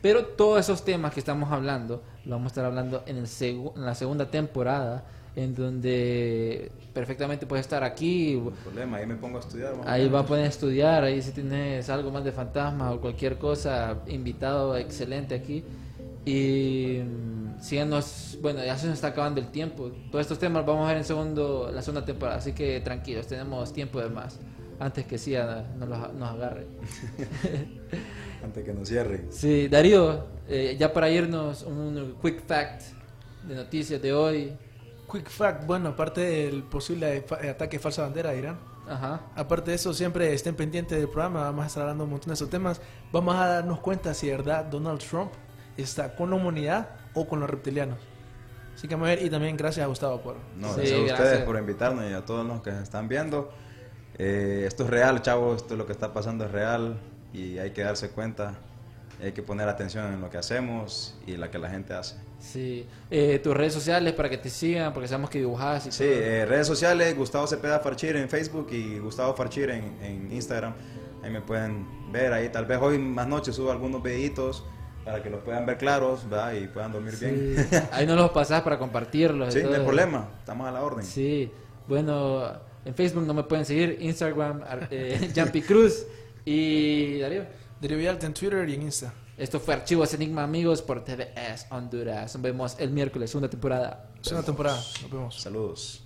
Pero todos esos temas que estamos hablando, lo vamos a estar hablando en, el segu- en la segunda temporada, en donde perfectamente puedes estar aquí, No hay problema, ahí me pongo a estudiar. ahí va a poder estudiar, ahí si tienes algo más de fantasma o cualquier cosa, invitado excelente aquí. Y mm, síganos, bueno, ya se nos está acabando el tiempo. Todos estos temas los vamos a ver en segundo, la segunda temporada, así que tranquilos, tenemos tiempo de más. Antes que Cia nos, los- nos agarre. [laughs] Antes que nos cierre. Sí, Darío, eh, ya para irnos, un quick fact de noticias de hoy. Quick fact, bueno, aparte del posible ataque falsa bandera de Irán, Ajá. aparte de eso, siempre estén pendientes del programa, vamos a estar hablando un montón de esos temas. Vamos a darnos cuenta si de verdad Donald Trump está con la humanidad o con los reptilianos. Así que vamos a ver, y también gracias a Gustavo por... No, Sí, gracias a ustedes gracias. por invitarnos y a todos los que nos están viendo. Eh, esto es real, chavos, esto es lo que está pasando es real y hay que darse cuenta, hay que poner atención en lo que hacemos y la que la gente hace. Sí. Eh, tus redes sociales para que te sigan, porque sabemos que dibujas y Sí, todo. eh, redes sociales, Gustavo Cepeda Farchir en Facebook y Gustavo Farchir en, en Instagram. Ahí me pueden ver, ahí tal vez hoy más noche subo algunos videitos para que los puedan ver claros ¿verdad? y puedan dormir Sí. bien. Ahí no los pasás para compartirlos. sí, no hay problema, estamos a la orden. Sí. Bueno, en Facebook no me pueden seguir, Instagram, eh, [laughs] Jumpy Cruz y Darío. Darío Villalta en Twitter y en Insta. Esto fue Archivos Enigma Amigos por TVS Honduras. Nos vemos el miércoles, segunda temporada. Segunda temporada, nos vemos. Saludos.